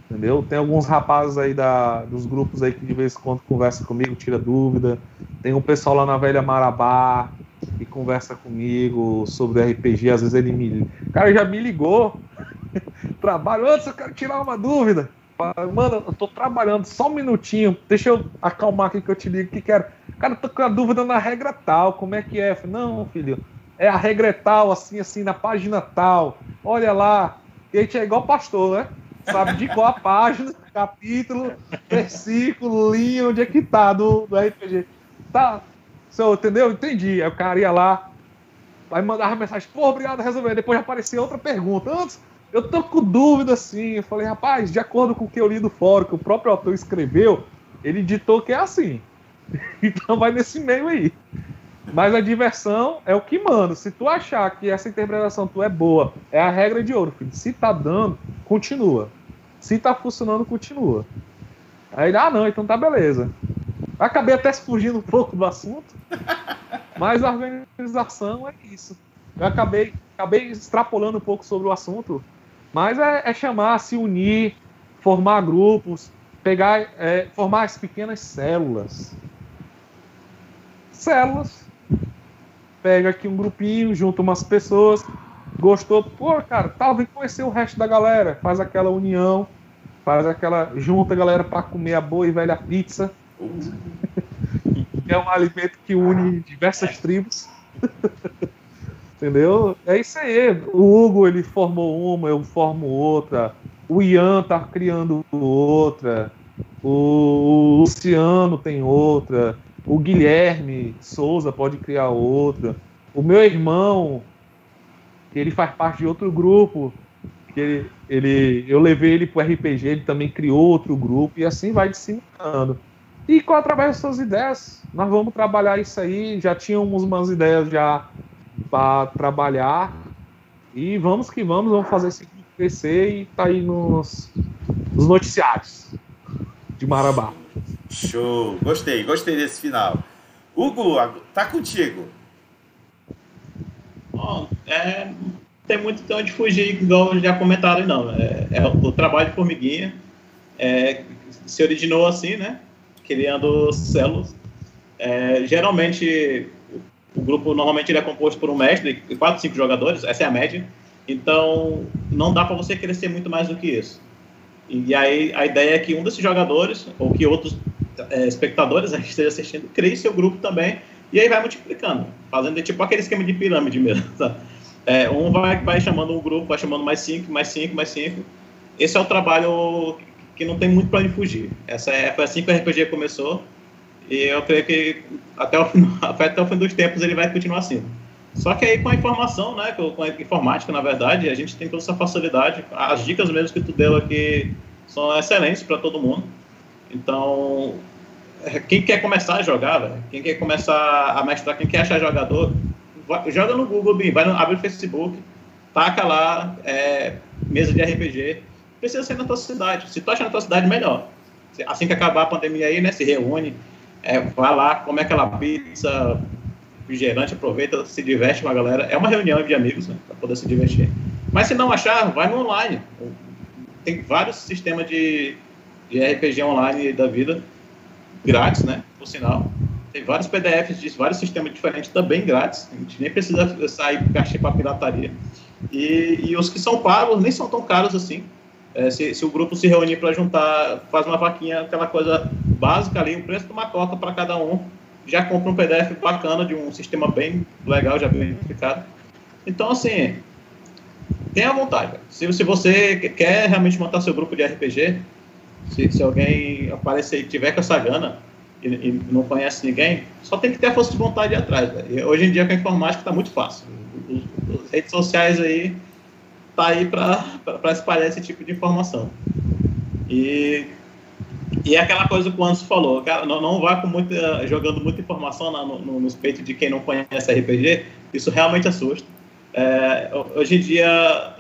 Entendeu? Tem alguns rapazes aí da, dos grupos aí que de vez em quando conversa comigo, tira dúvida. Tem um pessoal lá na Velha Marabá que conversa comigo sobre RPG. Às vezes ele me. Cara, já me ligou trabalho. Antes eu quero tirar uma dúvida. Mano, eu tô trabalhando só um minutinho. Deixa eu acalmar aqui que eu te ligo. Que quero? Cara, eu tô com a dúvida na regra tal. Como é que é? Não, filho. É a regra tal, assim, assim, na página tal. Olha lá. E a gente é igual pastor, né? Sabe de qual a página, capítulo, versículo, linha, onde é que tá do, do RPG. Tá. Entendeu? Entendi. Aí o cara ia lá, aí mandava mensagem, pô, obrigado, resolver. Depois aparecia outra pergunta. Antes, eu tô com dúvida assim. Eu falei, rapaz, de acordo com o que eu li do fórum, que o próprio autor escreveu, ele ditou que é assim. então vai nesse meio aí. Mas a diversão é o que manda. Se tu achar que essa interpretação tu é boa, é a regra de ouro, filho. Se tá dando, continua. Se tá funcionando, continua. Aí, ah, não, então tá beleza. Acabei até fugindo um pouco do assunto, mas a organização é isso. Eu acabei, acabei extrapolando um pouco sobre o assunto, mas é, é chamar, se unir, formar grupos, pegar, é, formar as pequenas células. Células. Pega aqui um grupinho, junta umas pessoas, gostou, pô, cara, tal, vem conhecer o resto da galera, faz aquela união, faz aquela, junta a galera para comer a boa e velha pizza. É um alimento que une diversas tribos. Entendeu? É isso aí. O Hugo ele formou uma, eu formo outra. O Ian tá criando outra. O Luciano tem outra. O Guilherme Souza pode criar outra. O meu irmão, ele faz parte de outro grupo. Ele, ele, eu levei ele pro RPG, ele também criou outro grupo e assim vai disseminando. E com através das suas ideias, nós vamos trabalhar isso aí. Já tínhamos umas ideias já para trabalhar. E vamos que vamos, vamos fazer esse crescer e tá aí nos, nos noticiários de Marabá. Show! Gostei, gostei desse final. Hugo, tá contigo. Bom, é, tem muito de onde fugir, igual já comentaram, não. É, é o, o, trabalho de formiguinha é, se originou assim, né? Criando células. É, geralmente, o grupo normalmente ele é composto por um mestre e quatro, cinco jogadores, essa é a média. Então, não dá para você crescer muito mais do que isso. E aí, a ideia é que um desses jogadores, ou que outros é, espectadores né, que estejam assistindo, crie seu grupo também, e aí vai multiplicando, fazendo tipo aquele esquema de pirâmide mesmo. Tá? É, um vai, vai chamando um grupo, vai chamando mais cinco, mais cinco, mais cinco. Esse é o trabalho que não tem muito para onde fugir. Essa é, foi assim que o RPG começou, e eu creio que até o, até o fim dos tempos ele vai continuar assim. Só que aí com a informação, né, com a informática, na verdade, a gente tem toda essa facilidade. As dicas mesmo que tu deu aqui são excelentes para todo mundo. Então, é, quem quer começar a jogar, véio, quem quer começar a mestrar, quem quer achar jogador, vai, joga no Google, vai no, abre o Facebook, taca lá, é, mesa de RPG. Precisa ser na tua cidade. Se tu achar na tua cidade, melhor. Assim que acabar a pandemia aí, né, se reúne, é, vai lá, come aquela pizza, refrigerante, aproveita, se diverte com a galera. É uma reunião de amigos, né, para poder se divertir. Mas se não achar, vai no online. Tem vários sistemas de, de RPG online da vida, grátis, né, por sinal. Tem vários PDFs de vários sistemas diferentes também grátis. A gente nem precisa sair cachê para pirataria. E, e os que são pagos nem são tão caros assim. É, se, se, o grupo se reunir para juntar, faz uma vaquinha, aquela coisa básica ali, o preço de uma coca para cada um, já compra um PDF bacana de um sistema bem legal, já bem explicado. Então, assim, tenha vontade. Se, se você quer realmente montar seu grupo de RPG, se, se alguém aparecer e tiver com essa gana e, e, não conhece ninguém, só tem que ter a força de vontade de atrás. Hoje em dia com a informática está muito fácil. As redes sociais aí tá aí para espalhar esse tipo de informação. E, e é aquela coisa que o Anderson falou, cara, não, não vá com muita, jogando muita informação no, no, no peito de quem não conhece RPG, isso realmente assusta. É, hoje em dia,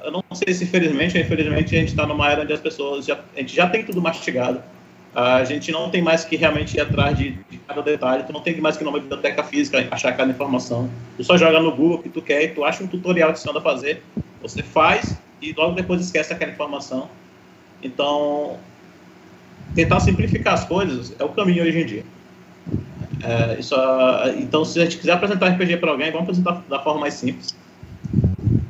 eu não sei se infelizmente ou infelizmente a gente está numa era onde as pessoas já, a gente já tem tudo mastigado. A gente não tem mais que realmente ir atrás de, de cada detalhe, tu não tem mais que ir numa biblioteca física achar cada informação. Tu só joga no Google o que tu quer e tu acha um tutorial que você anda fazer, você faz e logo depois esquece aquela informação. Então, tentar simplificar as coisas é o caminho hoje em dia. É, isso, então, se a gente quiser apresentar RPG para alguém, vamos apresentar da forma mais simples.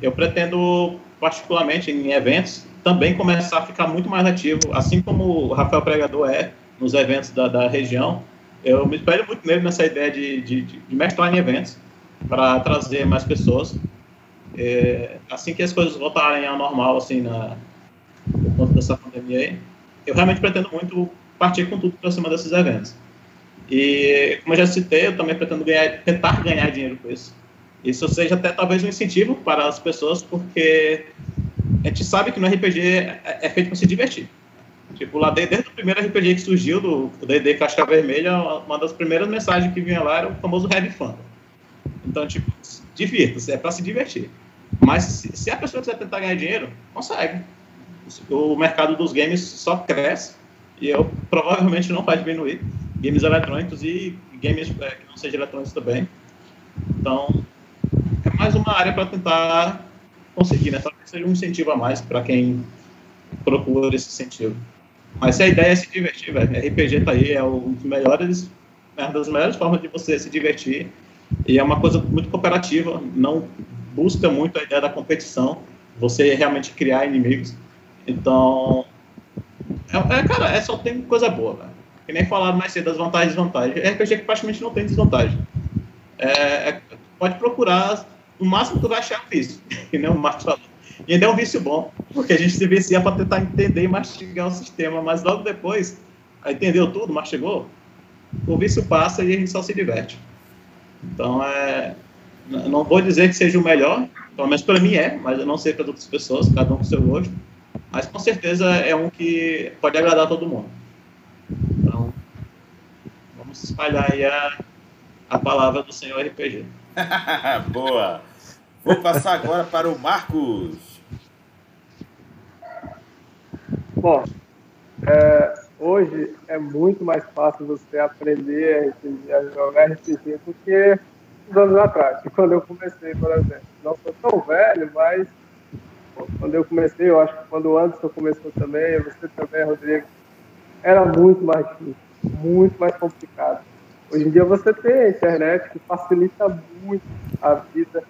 Eu pretendo, particularmente em eventos, também começar a ficar muito mais ativo, assim como o Rafael Pregador é nos eventos da, da região. Eu me espelho muito nele nessa ideia de, de, de mestrar em eventos para trazer mais pessoas. É, assim que as coisas voltarem ao normal, assim, na, por conta dessa pandemia aí, eu realmente pretendo muito partir com tudo para cima desses eventos. E, como eu já citei, eu também pretendo ganhar, tentar ganhar dinheiro com isso. Isso seja até talvez um incentivo para as pessoas, porque a gente sabe que no RPG é, é feito para se divertir. Tipo, lá desde, desde o primeiro RPG que surgiu, do D&D Casca Vermelha, uma das primeiras mensagens que vinha lá era o famoso Heavy Fun. Então, tipo, divirta-se, é para se divertir. Mas se, se, a pessoa quiser tentar ganhar dinheiro, consegue. O mercado dos games só cresce e eu provavelmente não vai diminuir. Games eletrônicos e games é, que não sejam eletrônicos também. Então, é mais uma área para tentar conseguir, né? Talvez seja um incentivo a mais para quem procura esse incentivo. Mas se a ideia é se divertir, velho, RPG tá aí, é um dos melhores, é uma das melhores formas de você se divertir. E é uma coisa muito cooperativa, não busca muito a ideia da competição, você realmente criar inimigos. Então, é, é cara, é só tem coisa boa, velho. Que nem falaram mais cedo das vantagens e desvantagens. É RPG que praticamente não tem desvantagem. É, é, pode procurar, no máximo tu vai achar um vício, que nem o Marcos falou. E ainda é um vício bom, porque a gente se vicia para tentar entender e mastigar o sistema, mas logo depois, entendeu tudo, mastigou, o vício passa e a gente só se diverte. Então, é, não vou dizer que seja o melhor, pelo menos para mim é, mas eu não sei para outras pessoas, cada um com seu gosto. Mas com certeza é um que pode agradar todo mundo. Então, vamos espalhar aí a, a palavra do Senhor RPG. Boa! Vou passar agora para o Marcos. Bom, é, hoje é muito mais fácil você aprender a, a jogar RPG porque anos atrás, quando eu comecei, por exemplo. Não sou tão velho, mas quando eu comecei, eu acho que quando o Anderson começou também, você também, Rodrigo, era muito mais difícil, muito mais complicado. Hoje em dia você tem a internet que facilita muito a vida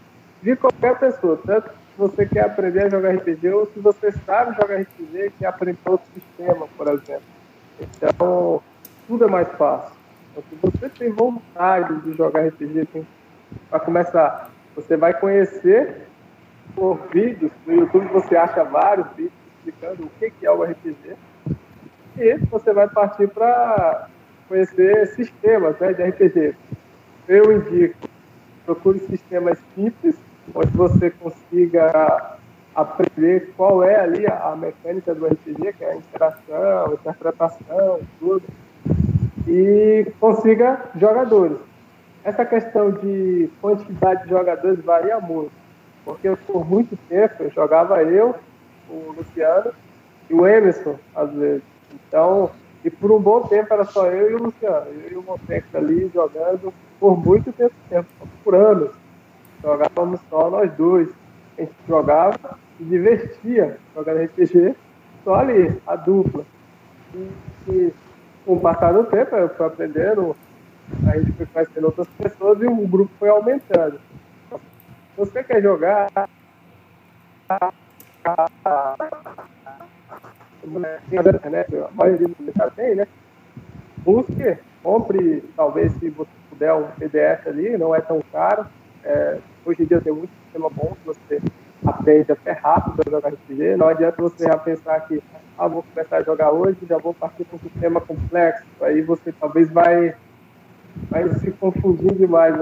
de qualquer pessoa, tanto se você quer aprender a jogar RPG ou se você sabe jogar RPG e quer aprender outro sistema, por exemplo. Então, tudo é mais fácil. Então, se você tem vontade de jogar RPG, para começar, você vai conhecer por vídeos, no YouTube você acha vários vídeos explicando o que é o RPG, e você vai partir para conhecer sistemas né, de RPG. Eu indico, procure sistemas simples, onde você consiga aprender qual é ali a, mecânica do RPG, que é a interação, interpretação, tudo, e consiga jogadores. Essa questão de quantidade de jogadores varia muito, porque por muito tempo eu jogava eu, o Luciano e o Emerson, às vezes. Então, e por um bom tempo era só eu e o Luciano, eu e o Montex ali jogando por muito tempo, tempo por anos. Jogávamos só nós dois. A gente jogava se divertia jogando RPG, só ali, a dupla. E, e com o passar do tempo, eu fui aprendendo, a gente foi conhecendo outras pessoas e o grupo foi aumentando. Se você quer jogar né, a maioria do já tem, né? Busque, compre, talvez se você puder, um PDF ali, não é tão caro. É, hoje em dia tem muito sistema bom que você aprende até rápido a jogar RPG. Não adianta você já pensar que, ah, vou começar a jogar hoje, já vou partir para um sistema complexo. Aí você talvez vai, vai se confundir demais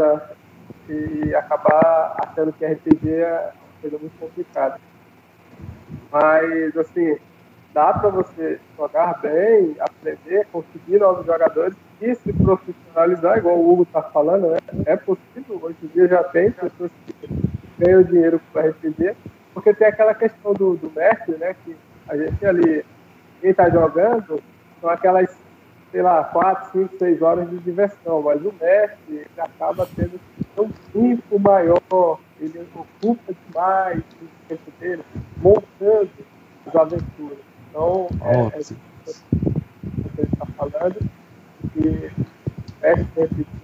e acabar achando que RPG é uma coisa muito complicada. Mas, assim, dá para você jogar bem, aprender, conseguir novos jogadores e se profissionalizar, igual o Hugo está falando, né? é possível. Hoje em dia já tem pessoas que ganham dinheiro com RPG, porque tem aquela questão do, do mestre, né? Que a gente ali, quem está jogando, são aquelas, sei lá, 4, 5, 6 horas de diversão, mas o mestre ele acaba tendo um tempo maior, ele ocupa demais o tempo dele, montando as aventuras. Então, é, é isso que ele está falando. E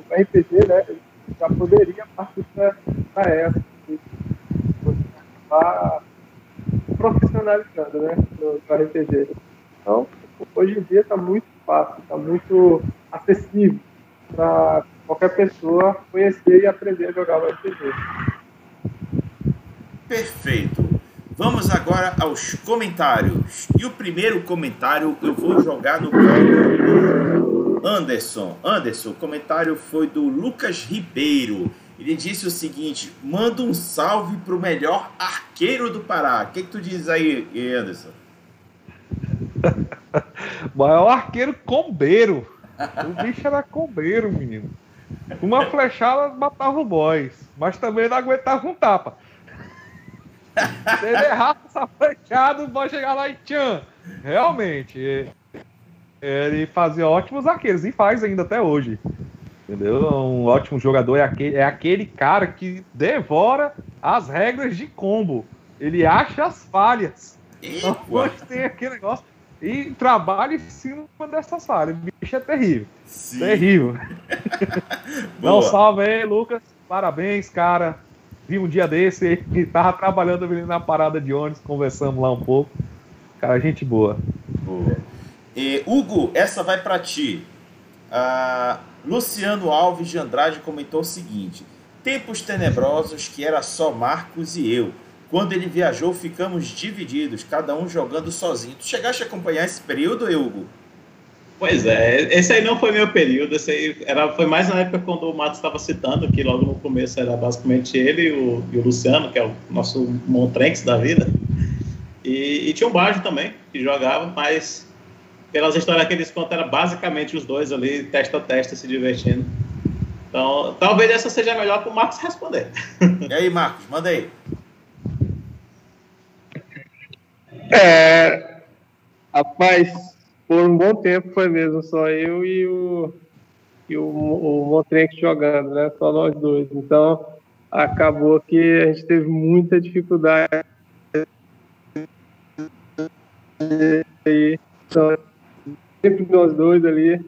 o RPG, né, já poderia partir para essa, acabar profissionalizando né, no, no RPG. Então, hoje em dia está muito fácil, está muito acessível para qualquer pessoa conhecer e aprender a jogar o RPG. Perfeito. Vamos agora aos comentários. E o primeiro comentário eu vou jogar no colo Anderson. Anderson, o comentário foi do Lucas Ribeiro. Ele disse o seguinte: manda um salve pro melhor arqueiro do Pará. O que, que tu diz aí, Anderson? maior arqueiro combeiro. O bicho era combeiro, menino. Uma flechada matava o boys, mas também não aguentava um tapa. Se ele errar essa flechada, vai chegar lá e tchan. Realmente, ele fazia ótimos arqueiros e faz ainda até hoje. Entendeu? Um ótimo jogador é aquele, é aquele cara que devora as regras de combo. Ele acha as falhas. Então, tem aquele negócio e trabalha em cima dessas falhas. O bicho é terrível. Sim. Terrível. Não, salve aí, Lucas. Parabéns, cara vi um dia desse, ele tava trabalhando ali na parada de ônibus, conversamos lá um pouco. Cara, gente boa. Boa. E, Hugo, essa vai para ti. Ah, Luciano Alves de Andrade comentou o seguinte: Tempos tenebrosos que era só Marcos e eu. Quando ele viajou, ficamos divididos, cada um jogando sozinho. Tu chegaste a acompanhar esse período, Hugo? Pois é, esse aí não foi meu período, esse aí era, foi mais na época quando o Matos estava citando, que logo no começo era basicamente ele e o, e o Luciano, que é o nosso Montrenx da vida. E, e, tinha um Bajo também, que jogava, mas pelas histórias que eles contam, era basicamente os dois ali, testa a testa, se divertindo. Então, talvez essa seja melhor para o Marcos responder. E aí, Marcos, manda aí. É, rapaz, por um bom tempo foi mesmo só eu e o, e o, o jogando, né? Só nós dois. Então, acabou que a gente teve muita dificuldade. E, então, sempre nós dois ali.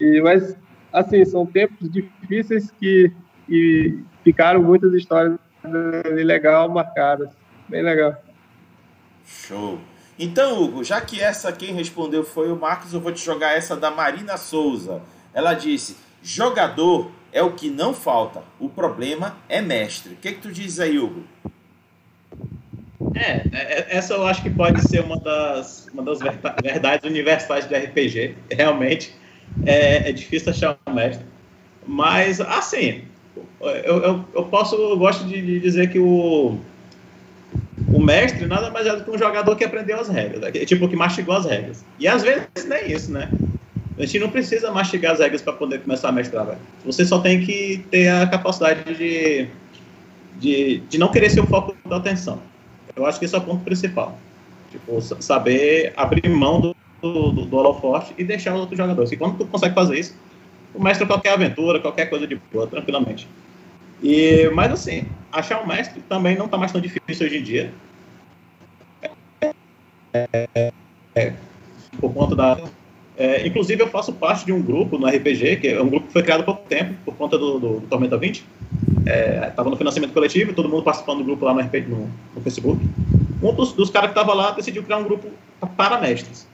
E, mas, assim, são tempos difíceis que, que ficaram muitas histórias legal marcadas. Bem legal. Show. Então, Hugo, já que essa quem respondeu foi o Marcos, eu vou te jogar essa da Marina Souza. Ela disse: jogador é o que não falta, o problema é mestre. O que, que tu diz aí, Hugo? É, é, essa eu acho que pode ser uma das, uma das verdades universais do RPG. Realmente é, é difícil achar um mestre. Mas, assim, eu, eu, eu posso, eu gosto de, de dizer que o, o mestre nada mais é do que um jogador que aprendeu as regras, né? tipo, que mastigou as regras. E às vezes nem isso, né? A gente não precisa mastigar as regras para poder começar a mestrar, velho. Você só tem que ter a capacidade de, de, de não querer ser o foco da atenção. Eu acho que esse é o ponto principal. Tipo, saber abrir mão do, do, do holofote e deixar os outros jogadores. E quando tu consegue fazer isso, tu mestra qualquer aventura, qualquer coisa de boa, tranquilamente. E, mas assim, achar um mestre também não está mais tão difícil hoje em dia. É, é, por conta da. É, inclusive, eu faço parte de um grupo no RPG, que é um grupo que foi criado há pouco tempo, por conta do, do, do Tormenta 20. Estava é, no financiamento coletivo, todo mundo participando do grupo lá no, RPG, no, no Facebook. Um dos, dos caras que estava lá decidiu criar um grupo para mestres.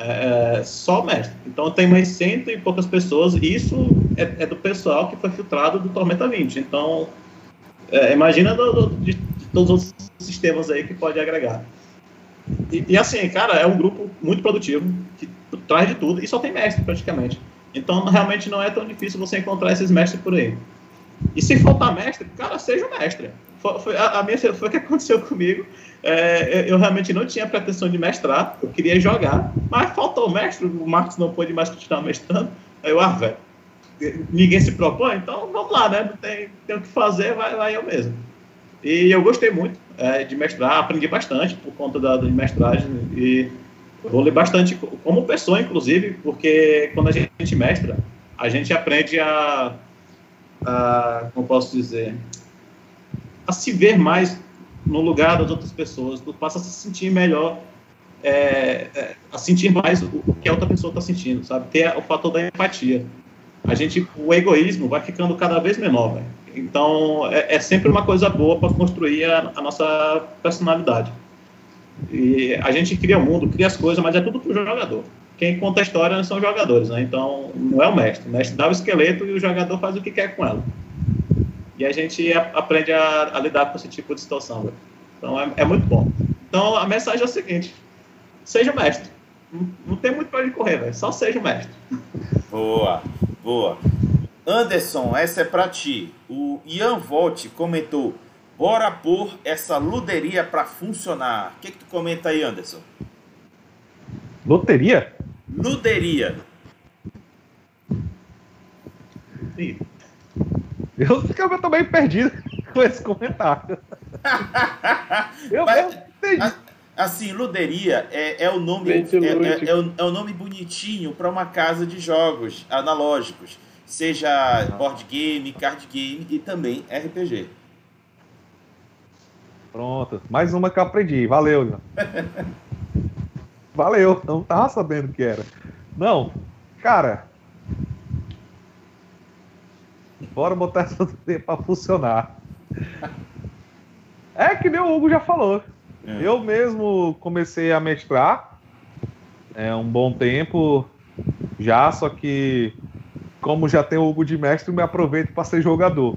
É, é, só mestre. Então tem mais cento e poucas pessoas, e isso é, é, do pessoal que foi filtrado do Tormenta 20. Então, é, imagina do, do, de, de, todos os sistemas aí que pode agregar. E, e, assim, cara, é um grupo muito produtivo, que traz de tudo, e só tem mestre praticamente. Então, realmente não é tão difícil você encontrar esses mestres por aí. E se faltar mestre, cara, seja o mestre. Foi, foi a, a, minha, foi o que aconteceu comigo. É, eu realmente não tinha pretensão de mestrar, eu queria jogar, mas faltou o mestre, o Marcos não pôde mais continuar mestrando. Aí eu, ah, velho, ninguém se propõe, então vamos lá, né? Não tem, tem o que fazer, vai, vai eu mesmo. E eu gostei muito é, de mestrar, aprendi bastante por conta da, da mestragem e ler bastante como pessoa, inclusive, porque quando a gente mestra, a gente aprende a, a como posso dizer, a se ver mais no lugar das outras pessoas, tu passa a se sentir melhor, é, é, a sentir mais o, que a outra pessoa está sentindo, sabe? Ter o fator da empatia. A gente, o egoísmo vai ficando cada vez menor, véio. Então, é, é, sempre uma coisa boa para construir a, a, nossa personalidade. E a gente cria o mundo, cria as coisas, mas é tudo para o jogador. Quem conta a história são os jogadores, né? Então, não é o mestre. O mestre dá o esqueleto e o jogador faz o que quer com ela. E a gente aprende a, a lidar com esse tipo de situação. Véio. Então é, é, muito bom. Então a mensagem é a seguinte: seja mestre. Não, não tem muito para onde correr, véio. só seja mestre. Boa, boa. Anderson, essa é para ti. O Ian Volte comentou: bora pôr essa luderia para funcionar. O que, que tu comenta aí, Anderson? Loteria? Luderia. Sim. Eu ficava também perdido com esse comentário. eu Mas, entendi. Assim, luderia é, é o nome é, é, é, o, é o nome bonitinho para uma casa de jogos analógicos, seja board game, card game e também RPG. Pronto, mais uma que eu aprendi. Valeu, Valeu, não tava sabendo o que era. Não, cara, Bora botar essa TD para funcionar. É que nem o Hugo já falou. É. Eu mesmo comecei a mestrar é um bom tempo já, só que como já tem o Hugo de mestre, me aproveito para ser jogador.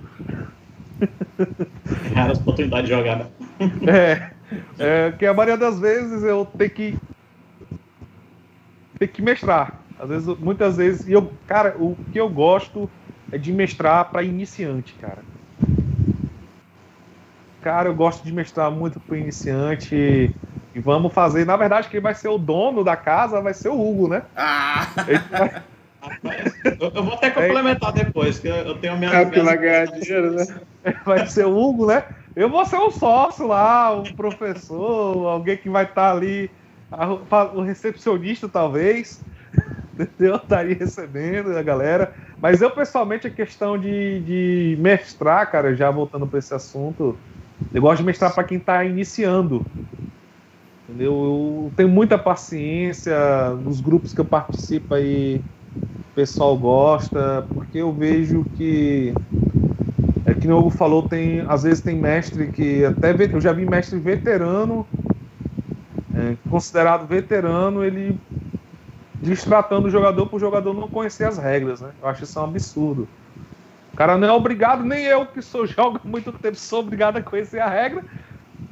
Cara, as oportunidades de jogar, né? É, é, que a maioria das vezes eu tenho que tenho que mestrar. Às vezes, muitas vezes, e eu, cara, o que eu gosto é de mestrar para iniciante, cara. Cara, eu gosto de mestrar muito para iniciante. E vamos fazer. Na verdade, quem vai ser o dono da casa vai ser o Hugo, né? Ah! Vai... eu, vou até complementar é. depois, que eu tenho minha. É, vai ganhar dinheiro, né? Vai ser o Hugo, né? Eu vou ser um sócio lá, um professor, alguém que vai estar tá ali, o recepcionista, talvez. entendeu? Estaria recebendo a galera. Mas eu, pessoalmente, a questão de, de mestrar, cara, já voltando para esse assunto, eu gosto de mestrar para quem está iniciando. Entendeu? Eu tenho muita paciência nos grupos que eu participo aí, o pessoal gosta, porque eu vejo que é que o Hugo falou, tem às vezes tem mestre que até eu já vi mestre veterano é, considerado veterano, ele destratando o jogador para o jogador não conhecer as regras, né? Eu acho isso um absurdo. O cara não é obrigado, nem eu que sou jogo muito tempo, sou obrigado a conhecer a regra.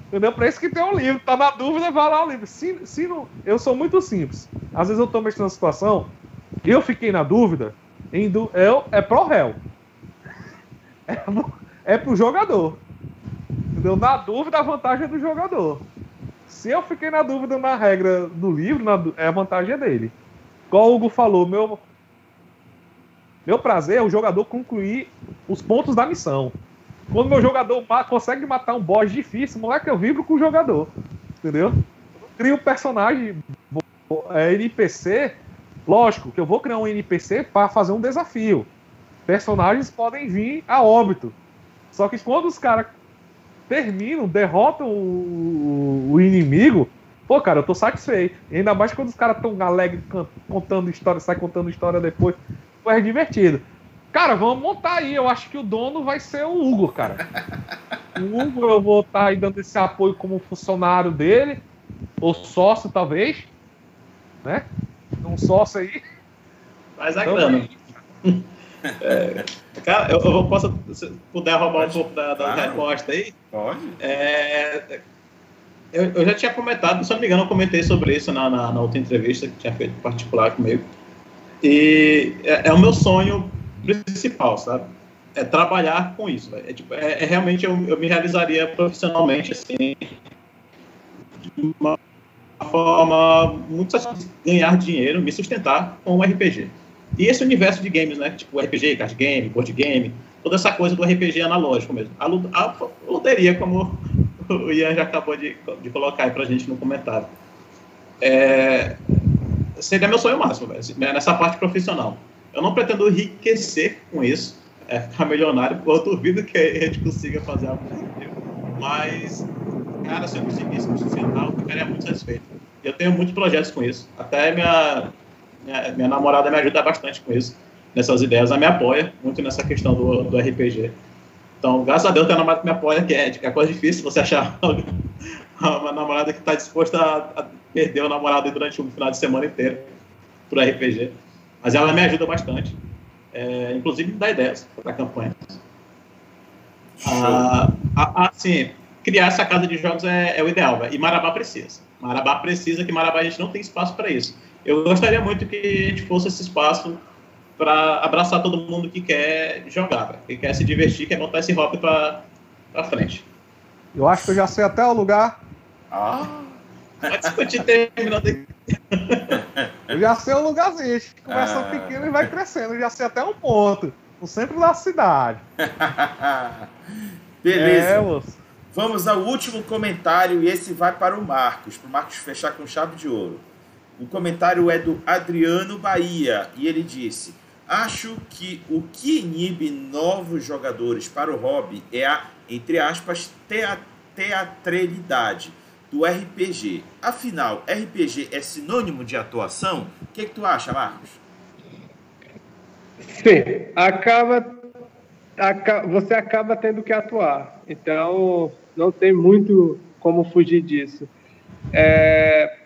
Entendeu? Para isso que tem um livro. Tá na dúvida, vai lá o livro. Se, se não, eu sou muito simples. Às vezes eu tô mexendo na situação, eu fiquei na dúvida, du, eu, é pro réu. É, é pro jogador. Entendeu? Na dúvida, a vantagem é do jogador. Se eu fiquei na dúvida na regra do livro, na, é a vantagem dele. Igual o Hugo falou, meu, meu prazer é o jogador concluir os pontos da missão. Quando meu jogador consegue matar um boss difícil, moleque, eu vibro com o jogador. Entendeu? crio um personagem é, NPC. Lógico que eu vou criar um NPC para fazer um desafio. Personagens podem vir a óbito. Só que quando os caras terminam, derrotam o, o, inimigo, pô, cara, eu tô satisfeito. E ainda mais quando os caras tão alegres contando história, sai contando história depois. Pô, é divertido. Cara, vamos montar aí. Eu acho que o dono vai ser o Hugo, cara. O Hugo, eu vou estar tá aí dando esse apoio como funcionário dele, ou sócio, talvez. Né? Um sócio aí. Faz a então, grana. É, cara, eu, eu, posso, se puder roubar Pode. um pouco da, da resposta aí? Pode. É, eu, eu, já tinha comentado, se não me engano, eu comentei sobre isso na, na, na outra entrevista que tinha feito particular comigo. E é, é, o meu sonho principal, sabe? É trabalhar com isso. É, tipo, é, é realmente eu, eu, me realizaria profissionalmente, assim, de uma forma muito ganhar dinheiro, me sustentar com o RPG. E esse universo de games, né? Tipo RPG, card game, board game, toda essa coisa do RPG analógico mesmo. A, a loteria, como o Ian já acabou de, de colocar aí pra gente no comentário. É, seria meu sonho máximo, né, nessa parte profissional. Eu não pretendo enriquecer com isso, é, ficar milionário, eu duvido que a gente consiga fazer algo positivo. Mas, cara, se eu conseguisse me sustentar, eu ficaria muito satisfeito. Eu tenho muitos projetos com isso. Até minha minha, minha namorada me ajuda bastante com isso, nessas ideias. Ela me apoia muito nessa questão do, do RPG. Então, graças a Deus, tem uma namorada que me apoia, que é, é coisa difícil você achar uma namorada que está disposta a, a, perder o namorado durante um final de semana inteiro por RPG. Mas ela me ajuda bastante. É, inclusive, me dá ideias para a campanha. Ah, assim, criar essa casa de jogos é, é o ideal, véio. e Marabá precisa. Marabá precisa, que Marabá a gente não tem espaço para isso eu gostaria muito que a gente fosse esse espaço para abraçar todo mundo que quer jogar, que quer se divertir, quer botar esse hobby para frente. Eu acho que eu já sei até o lugar. Ah! Pode discutir terminando aqui. Eu já sei o lugarzinho. A gente começa ah. pequeno e vai crescendo. Eu já sei até um ponto. No centro da cidade. Beleza. É, Vamos ao último comentário e esse vai para o Marcos, para o Marcos fechar com chave de ouro. O comentário é do Adriano Bahia e ele disse: Acho que o que inibe novos jogadores para o hobby é a, entre aspas, teatralidade do RPG. Afinal, RPG é sinônimo de atuação? O que, que tu acha, Marcos? Sim, acaba, você acaba tendo que atuar. Então, não tem muito como fugir disso. É,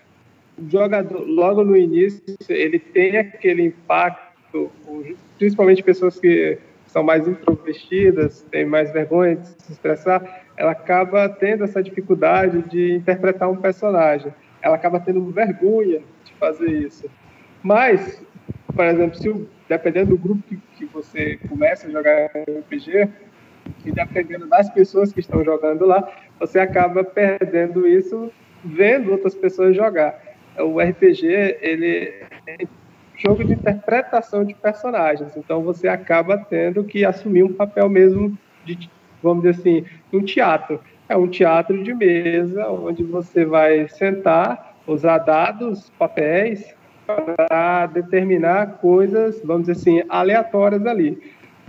jogador, logo no início, ele tem aquele impacto, principalmente pessoas que são mais introvertidas, têm mais vergonha de se expressar, ela acaba tendo essa dificuldade de interpretar um personagem. Ela acaba tendo vergonha de fazer isso. Mas, por exemplo, se dependendo do grupo que, que você começa a jogar RPG, e dependendo das pessoas que estão jogando lá, você acaba perdendo isso vendo outras pessoas jogar o RPG ele é jogo de interpretação de personagens. Então você acaba tendo que assumir um papel mesmo de, vamos dizer assim, um teatro. É um teatro de mesa onde você vai sentar, usar dados, papéis para determinar coisas, vamos dizer assim, aleatórias ali.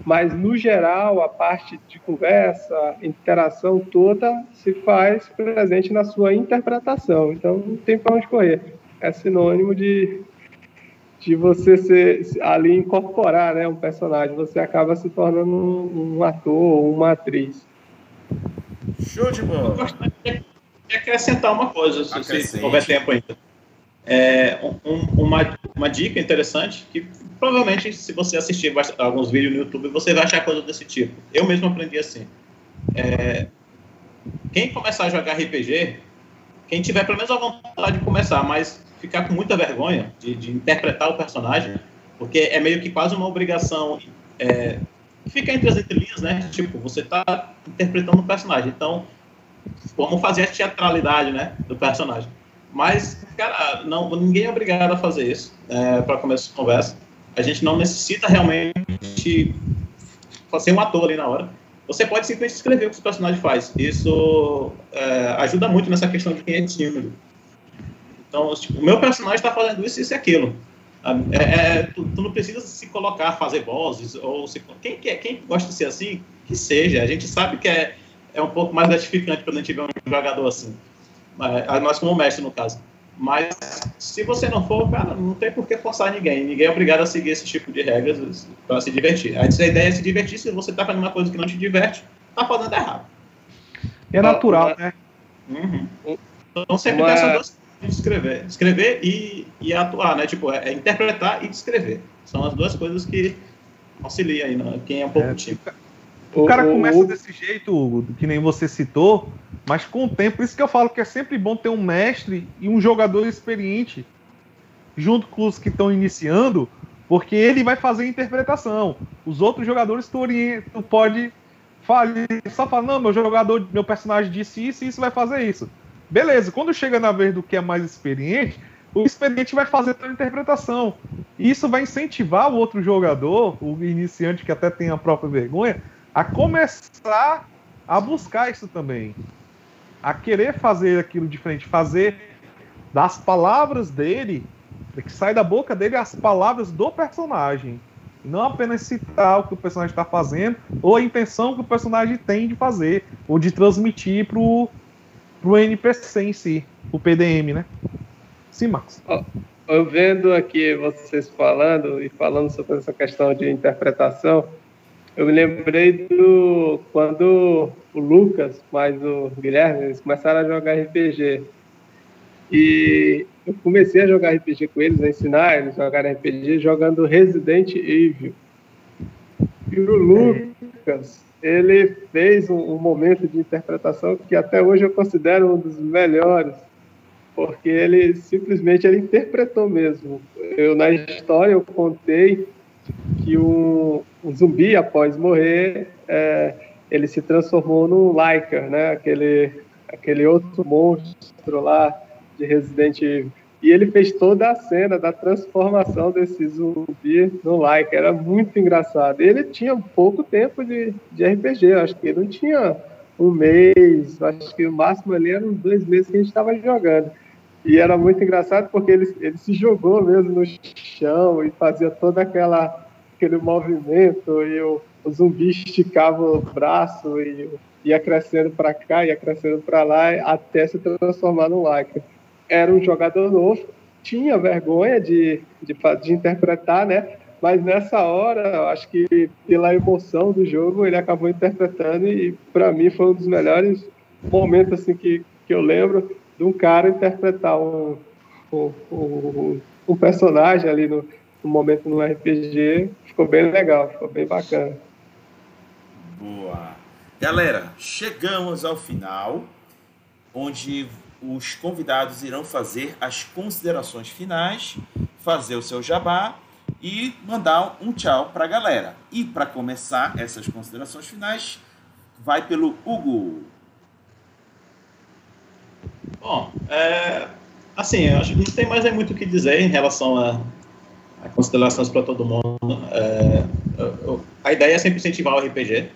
Mas, no geral, a parte de conversa, interação toda se faz presente na sua interpretação. Então, não tem para onde correr. É sinônimo de, de você ser, ali incorporar né, um personagem. Você acaba se tornando um, um ator ou uma atriz. Show de bola! Eu gostaria de acrescentar uma coisa, se houver tempo ainda. É, um, uma, uma dica interessante que provavelmente se você assistir alguns vídeos no YouTube você vai achar coisa desse tipo. Eu mesmo aprendi assim. É, quem começar a jogar RPG, quem tiver pelo menos a vontade de começar, mas ficar com muita vergonha de, de interpretar o personagem, porque é meio que quase uma obrigação é, fica entre as entrelinhas, né? Tipo, você está interpretando um personagem, então como fazer a teatralidade, né, do personagem. Mas, cara, não, ninguém é obrigado a fazer isso é, para começar a conversa. A gente não necessita realmente ser um ator ali na hora. Você pode simplesmente escrever o que o personagem faz. Isso é, ajuda muito nessa questão de quem é tímido. Então, tipo, o meu personagem está fazendo isso, isso e aquilo. É, é, tu, tu, não precisa se colocar, fazer vozes, ou se, quem, quer, quem gosta de ser assim, que seja. A gente sabe que é, é um pouco mais gratificante quando a gente vê um jogador assim. Nós como mestre, no caso. Mas se você não for, cara, não tem por que forçar ninguém. Ninguém é obrigado a seguir esse tipo de regras para se divertir. A ideia é se divertir. Se você está fazendo uma coisa que não te diverte, tá fazendo errado. É natural, né? Uhum. Então sempre uma... tem essas duas de escrever. Escrever e, e atuar, né? Tipo, é, é, interpretar e descrever. São as duas coisas que auxiliam aí, né? quem é um pouco é, tímido. O cara começa desse jeito, que nem você citou, mas com o tempo, isso que eu falo que é sempre bom ter um mestre e um jogador experiente junto com os que estão iniciando, porque ele vai fazer a interpretação. Os outros jogadores tu, tu pode falar, só falar, não, meu jogador, meu personagem disse isso e isso vai fazer isso. Beleza, quando chega na vez do que é mais experiente, o experiente vai fazer toda a interpretação. E isso vai incentivar o outro jogador, o iniciante que até tem a própria vergonha, a começar a buscar isso também. A querer fazer aquilo diferente, fazer das palavras dele, que sai da boca dele as palavras do personagem. Não apenas citar o que o personagem está fazendo, ou a intenção que o personagem tem de fazer, ou de transmitir para o pro NPC em si, o PDM, né? Sim, Max. Eu vendo aqui vocês falando e falando sobre essa questão de interpretação, eu me lembrei do quando o Lucas mais o Guilherme eles começaram a jogar RPG. E eu comecei a jogar RPG com eles, a ensinar eles a jogar RPG jogando Resident Evil. E o Lucas, ele fez um, um, momento de interpretação que até hoje eu considero um dos melhores, porque ele simplesmente ele interpretou mesmo. Eu na história eu contei que um, um zumbi após morrer é, ele se transformou num Lyca, né? Aquele aquele outro monstro lá de Resident Evil. E ele fez toda a cena da transformação desse zumbi no like. Era muito engraçado. Ele tinha pouco tempo de, de RPG. Acho que ele não tinha um mês. Acho que o máximo ali eram dois meses que a gente estava jogando. E era muito engraçado porque ele, ele se jogou mesmo no chão e fazia todo aquela, aquele movimento. E o, o zumbi esticava o braço e ia crescendo para cá, ia crescendo para lá, até se transformar no like era um jogador novo, tinha vergonha de, de, de interpretar, né? Mas nessa hora, acho que pela emoção do jogo, ele acabou interpretando e para mim foi um dos melhores momentos assim que, que eu lembro de um cara interpretar um, um, um, um personagem ali no, no momento no RPG. Ficou bem legal, ficou bem bacana. Boa. Galera, chegamos ao final, onde os convidados irão fazer as considerações finais, fazer o seu jabá e mandar um tchau para a galera. E para começar essas considerações finais, vai pelo Hugo. Bom, é, assim, acho que não tem mais muito o que dizer em relação a considerações para todo mundo. É, a ideia é sempre incentivar o RPG.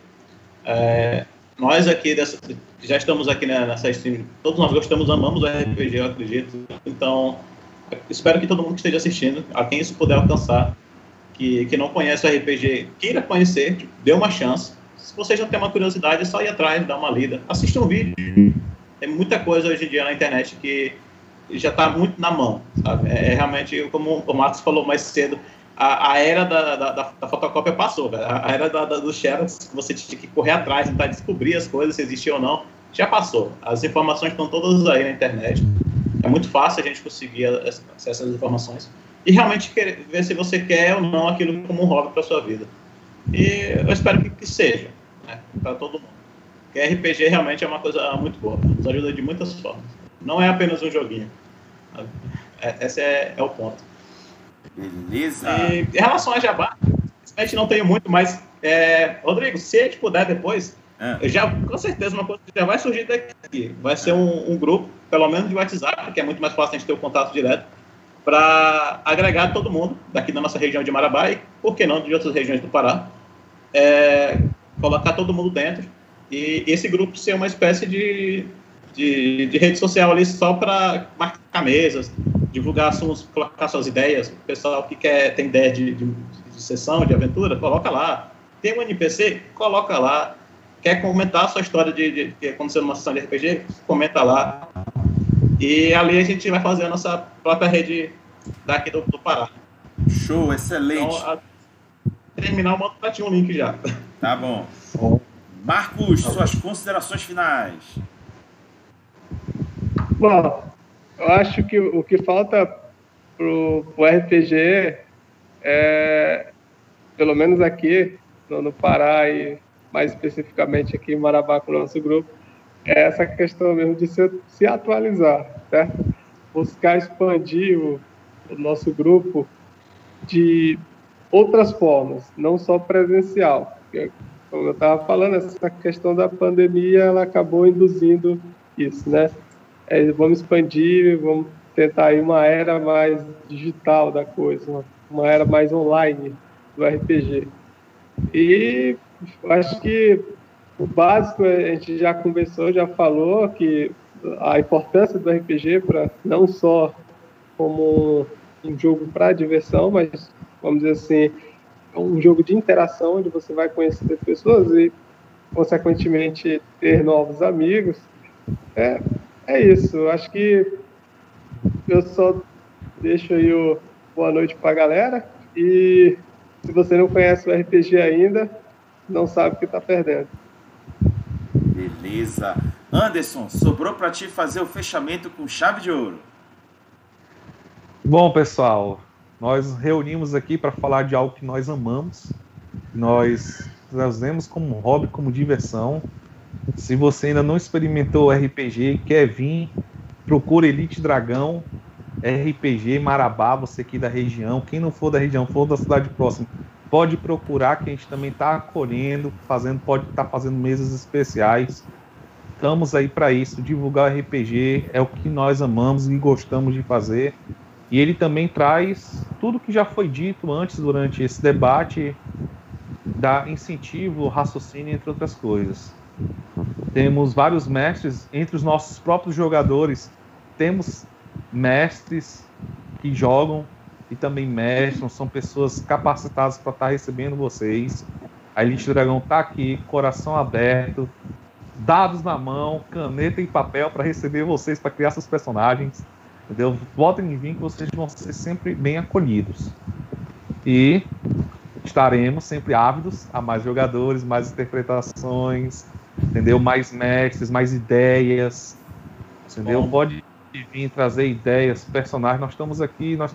É, nós aqui dessa, já estamos aqui né, nessa stream, todos nós gostamos, amamos o RPG, eu acredito. Então, espero que todo mundo que esteja assistindo, a quem isso puder alcançar, que, que não conhece o RPG, queira conhecer, tipo, dê uma chance. Se você já tem uma curiosidade, é só ir atrás, dar uma lida, assista um vídeo. Tem muita coisa hoje em dia na internet que já está muito na mão, sabe? É, é, realmente, como o Marcos falou mais cedo, a, a era da, da, da, fotocópia passou, velho. A, era da, da, do Xerox, você tinha que correr atrás, tentar descobrir as coisas, se existiam ou não, já passou. As informações estão todas aí na internet. É muito fácil a gente conseguir acesso às informações e realmente querer, ver se você quer ou não aquilo como um hobby para sua vida. E eu espero que, que seja, né, para todo mundo. Porque RPG realmente é uma coisa muito boa, nos ajuda de muitas formas. Não é apenas um joguinho. É, esse é, é o ponto. Beleza. E, em relação a Jabá, gente não tem muito, mas, é, Rodrigo, se a gente puder depois, é. já com certeza uma coisa já vai surgir daqui. Vai ser um, um, grupo, pelo menos de WhatsApp, que é muito mais fácil a gente ter o contato direto, para agregar todo mundo daqui da nossa região de Marabá e, por que não, de outras regiões do Pará. É, colocar todo mundo dentro e esse grupo ser uma espécie de, de, de rede social ali só para marcar mesas, divulgar assuntos, colocar suas ideias. O pessoal que quer tem ideia de, de, de sessão, de aventura, coloca lá. Tem um NPC, coloca lá. Quer comentar a sua história de, de, que aconteceu numa sessão de RPG? Comenta lá. E ali a gente vai fazer a nossa própria rede daqui do, do Pará. Show, excelente. Então, a, terminar, eu mando pra ti um link já. Tá bom. Marcos, suas considerações finais. Bom, eu acho que o que falta pro, pro RPG é, pelo menos aqui no, no Pará e mais especificamente aqui em Marabá com o nosso grupo, é essa questão mesmo de se, se atualizar, certo? Buscar expandir o, o nosso grupo de outras formas, não só presencial. Porque, como eu estava falando, essa questão da pandemia ela acabou induzindo isso, né? É, vamos expandir, vamos tentar ir uma era mais digital da coisa, uma, era mais online do RPG. E acho que o básico a gente já conversou, já falou que a importância do RPG para não só como um jogo para diversão, mas vamos dizer assim, um jogo de interação onde você vai conhecer pessoas e consequentemente ter novos amigos. É, é isso. Acho que eu só deixo aí o boa noite para a galera. E se você não conhece o RPG ainda, não sabe o que está perdendo. Beleza. Anderson, sobrou para ti fazer o fechamento com chave de ouro. Bom, pessoal, nós reunimos aqui para falar de algo que nós amamos. Nós trazemos como hobby, como diversão. Se você ainda não experimentou RPG, quer vir, procura Elite Dragão, RPG Marabá, você aqui da região. Quem não for da região, for da cidade próxima, pode procurar que a gente também está acolhendo, fazendo, pode estar tá fazendo mesas especiais. Estamos aí para isso, divulgar RPG é o que nós amamos e gostamos de fazer. E ele também traz tudo que já foi dito antes durante esse debate, dá incentivo, raciocínio, entre outras coisas. Temos vários mestres entre os nossos próprios jogadores. Temos mestres que jogam e também mestram, são pessoas capacitadas para estar tá recebendo vocês. A Elite Dragão está aqui, coração aberto, dados na mão, caneta e papel para receber vocês, para criar seus personagens. Entendeu? Votem em vir que vocês vão ser sempre bem acolhidos. E estaremos sempre ávidos a mais jogadores, mais interpretações, entendeu? Mais mestres, mais ideias, entendeu? Bom. Pode vir trazer ideias, personagens. Nós estamos aqui, nós,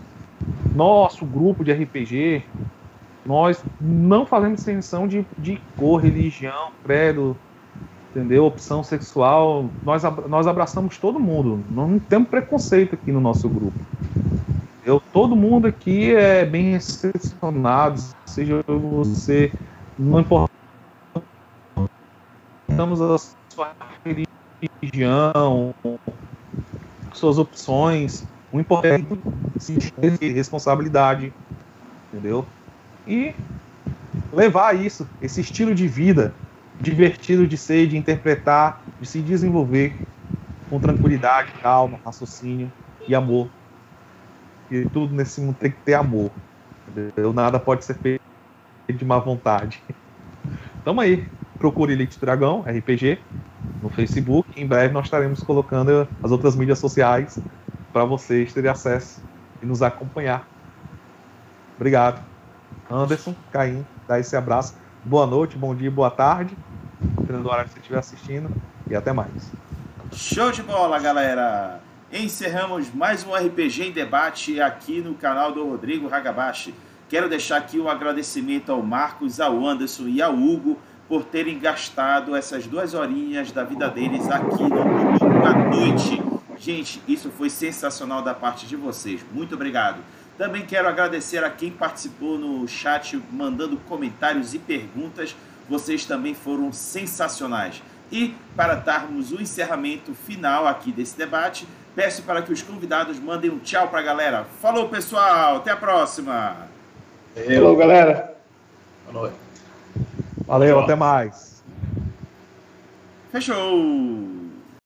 nosso grupo de RPG, nós não fazemos distinção de, de cor, religião, credo, entendeu? Opção sexual. Nós, nós abraçamos todo mundo. Não temos preconceito aqui no nosso grupo. Eu, todo mundo aqui é bem recepcionado, seja você, não importa respeitamos a sua religião, suas opções. O importante é responsabilidade, entendeu? E levar isso, esse estilo de vida divertido de ser, de interpretar, de se desenvolver com tranquilidade, calma, raciocínio e amor. que tudo nesse mundo tem que ter amor. Entendeu? Nada pode ser feito de má vontade. Tamo aí. Procure Elite Dragão, RPG, no Facebook. Em breve nós estaremos colocando as outras mídias sociais para vocês terem acesso e nos acompanhar. Obrigado. Anderson, Caim, dá esse abraço. Boa noite, bom dia, boa tarde. Dependendo do horário que você estiver assistindo. E até mais. Show de bola, galera! Encerramos mais um RPG em debate aqui no canal do Rodrigo Hagabashi. Quero deixar aqui um agradecimento ao Marcos, ao Anderson e ao Hugo por terem gastado essas duas horinhas da vida deles aqui no domingo à noite. Gente, isso foi sensacional da parte de vocês. Muito obrigado. Também quero agradecer a quem participou no chat, mandando comentários e perguntas. Vocês também foram sensacionais. E para darmos o encerramento final aqui desse debate, peço para que os convidados mandem um tchau para a galera. Falou, pessoal. Até a próxima. Falou, galera. Boa noite. Valeu, Tchau. até mais. Fechou.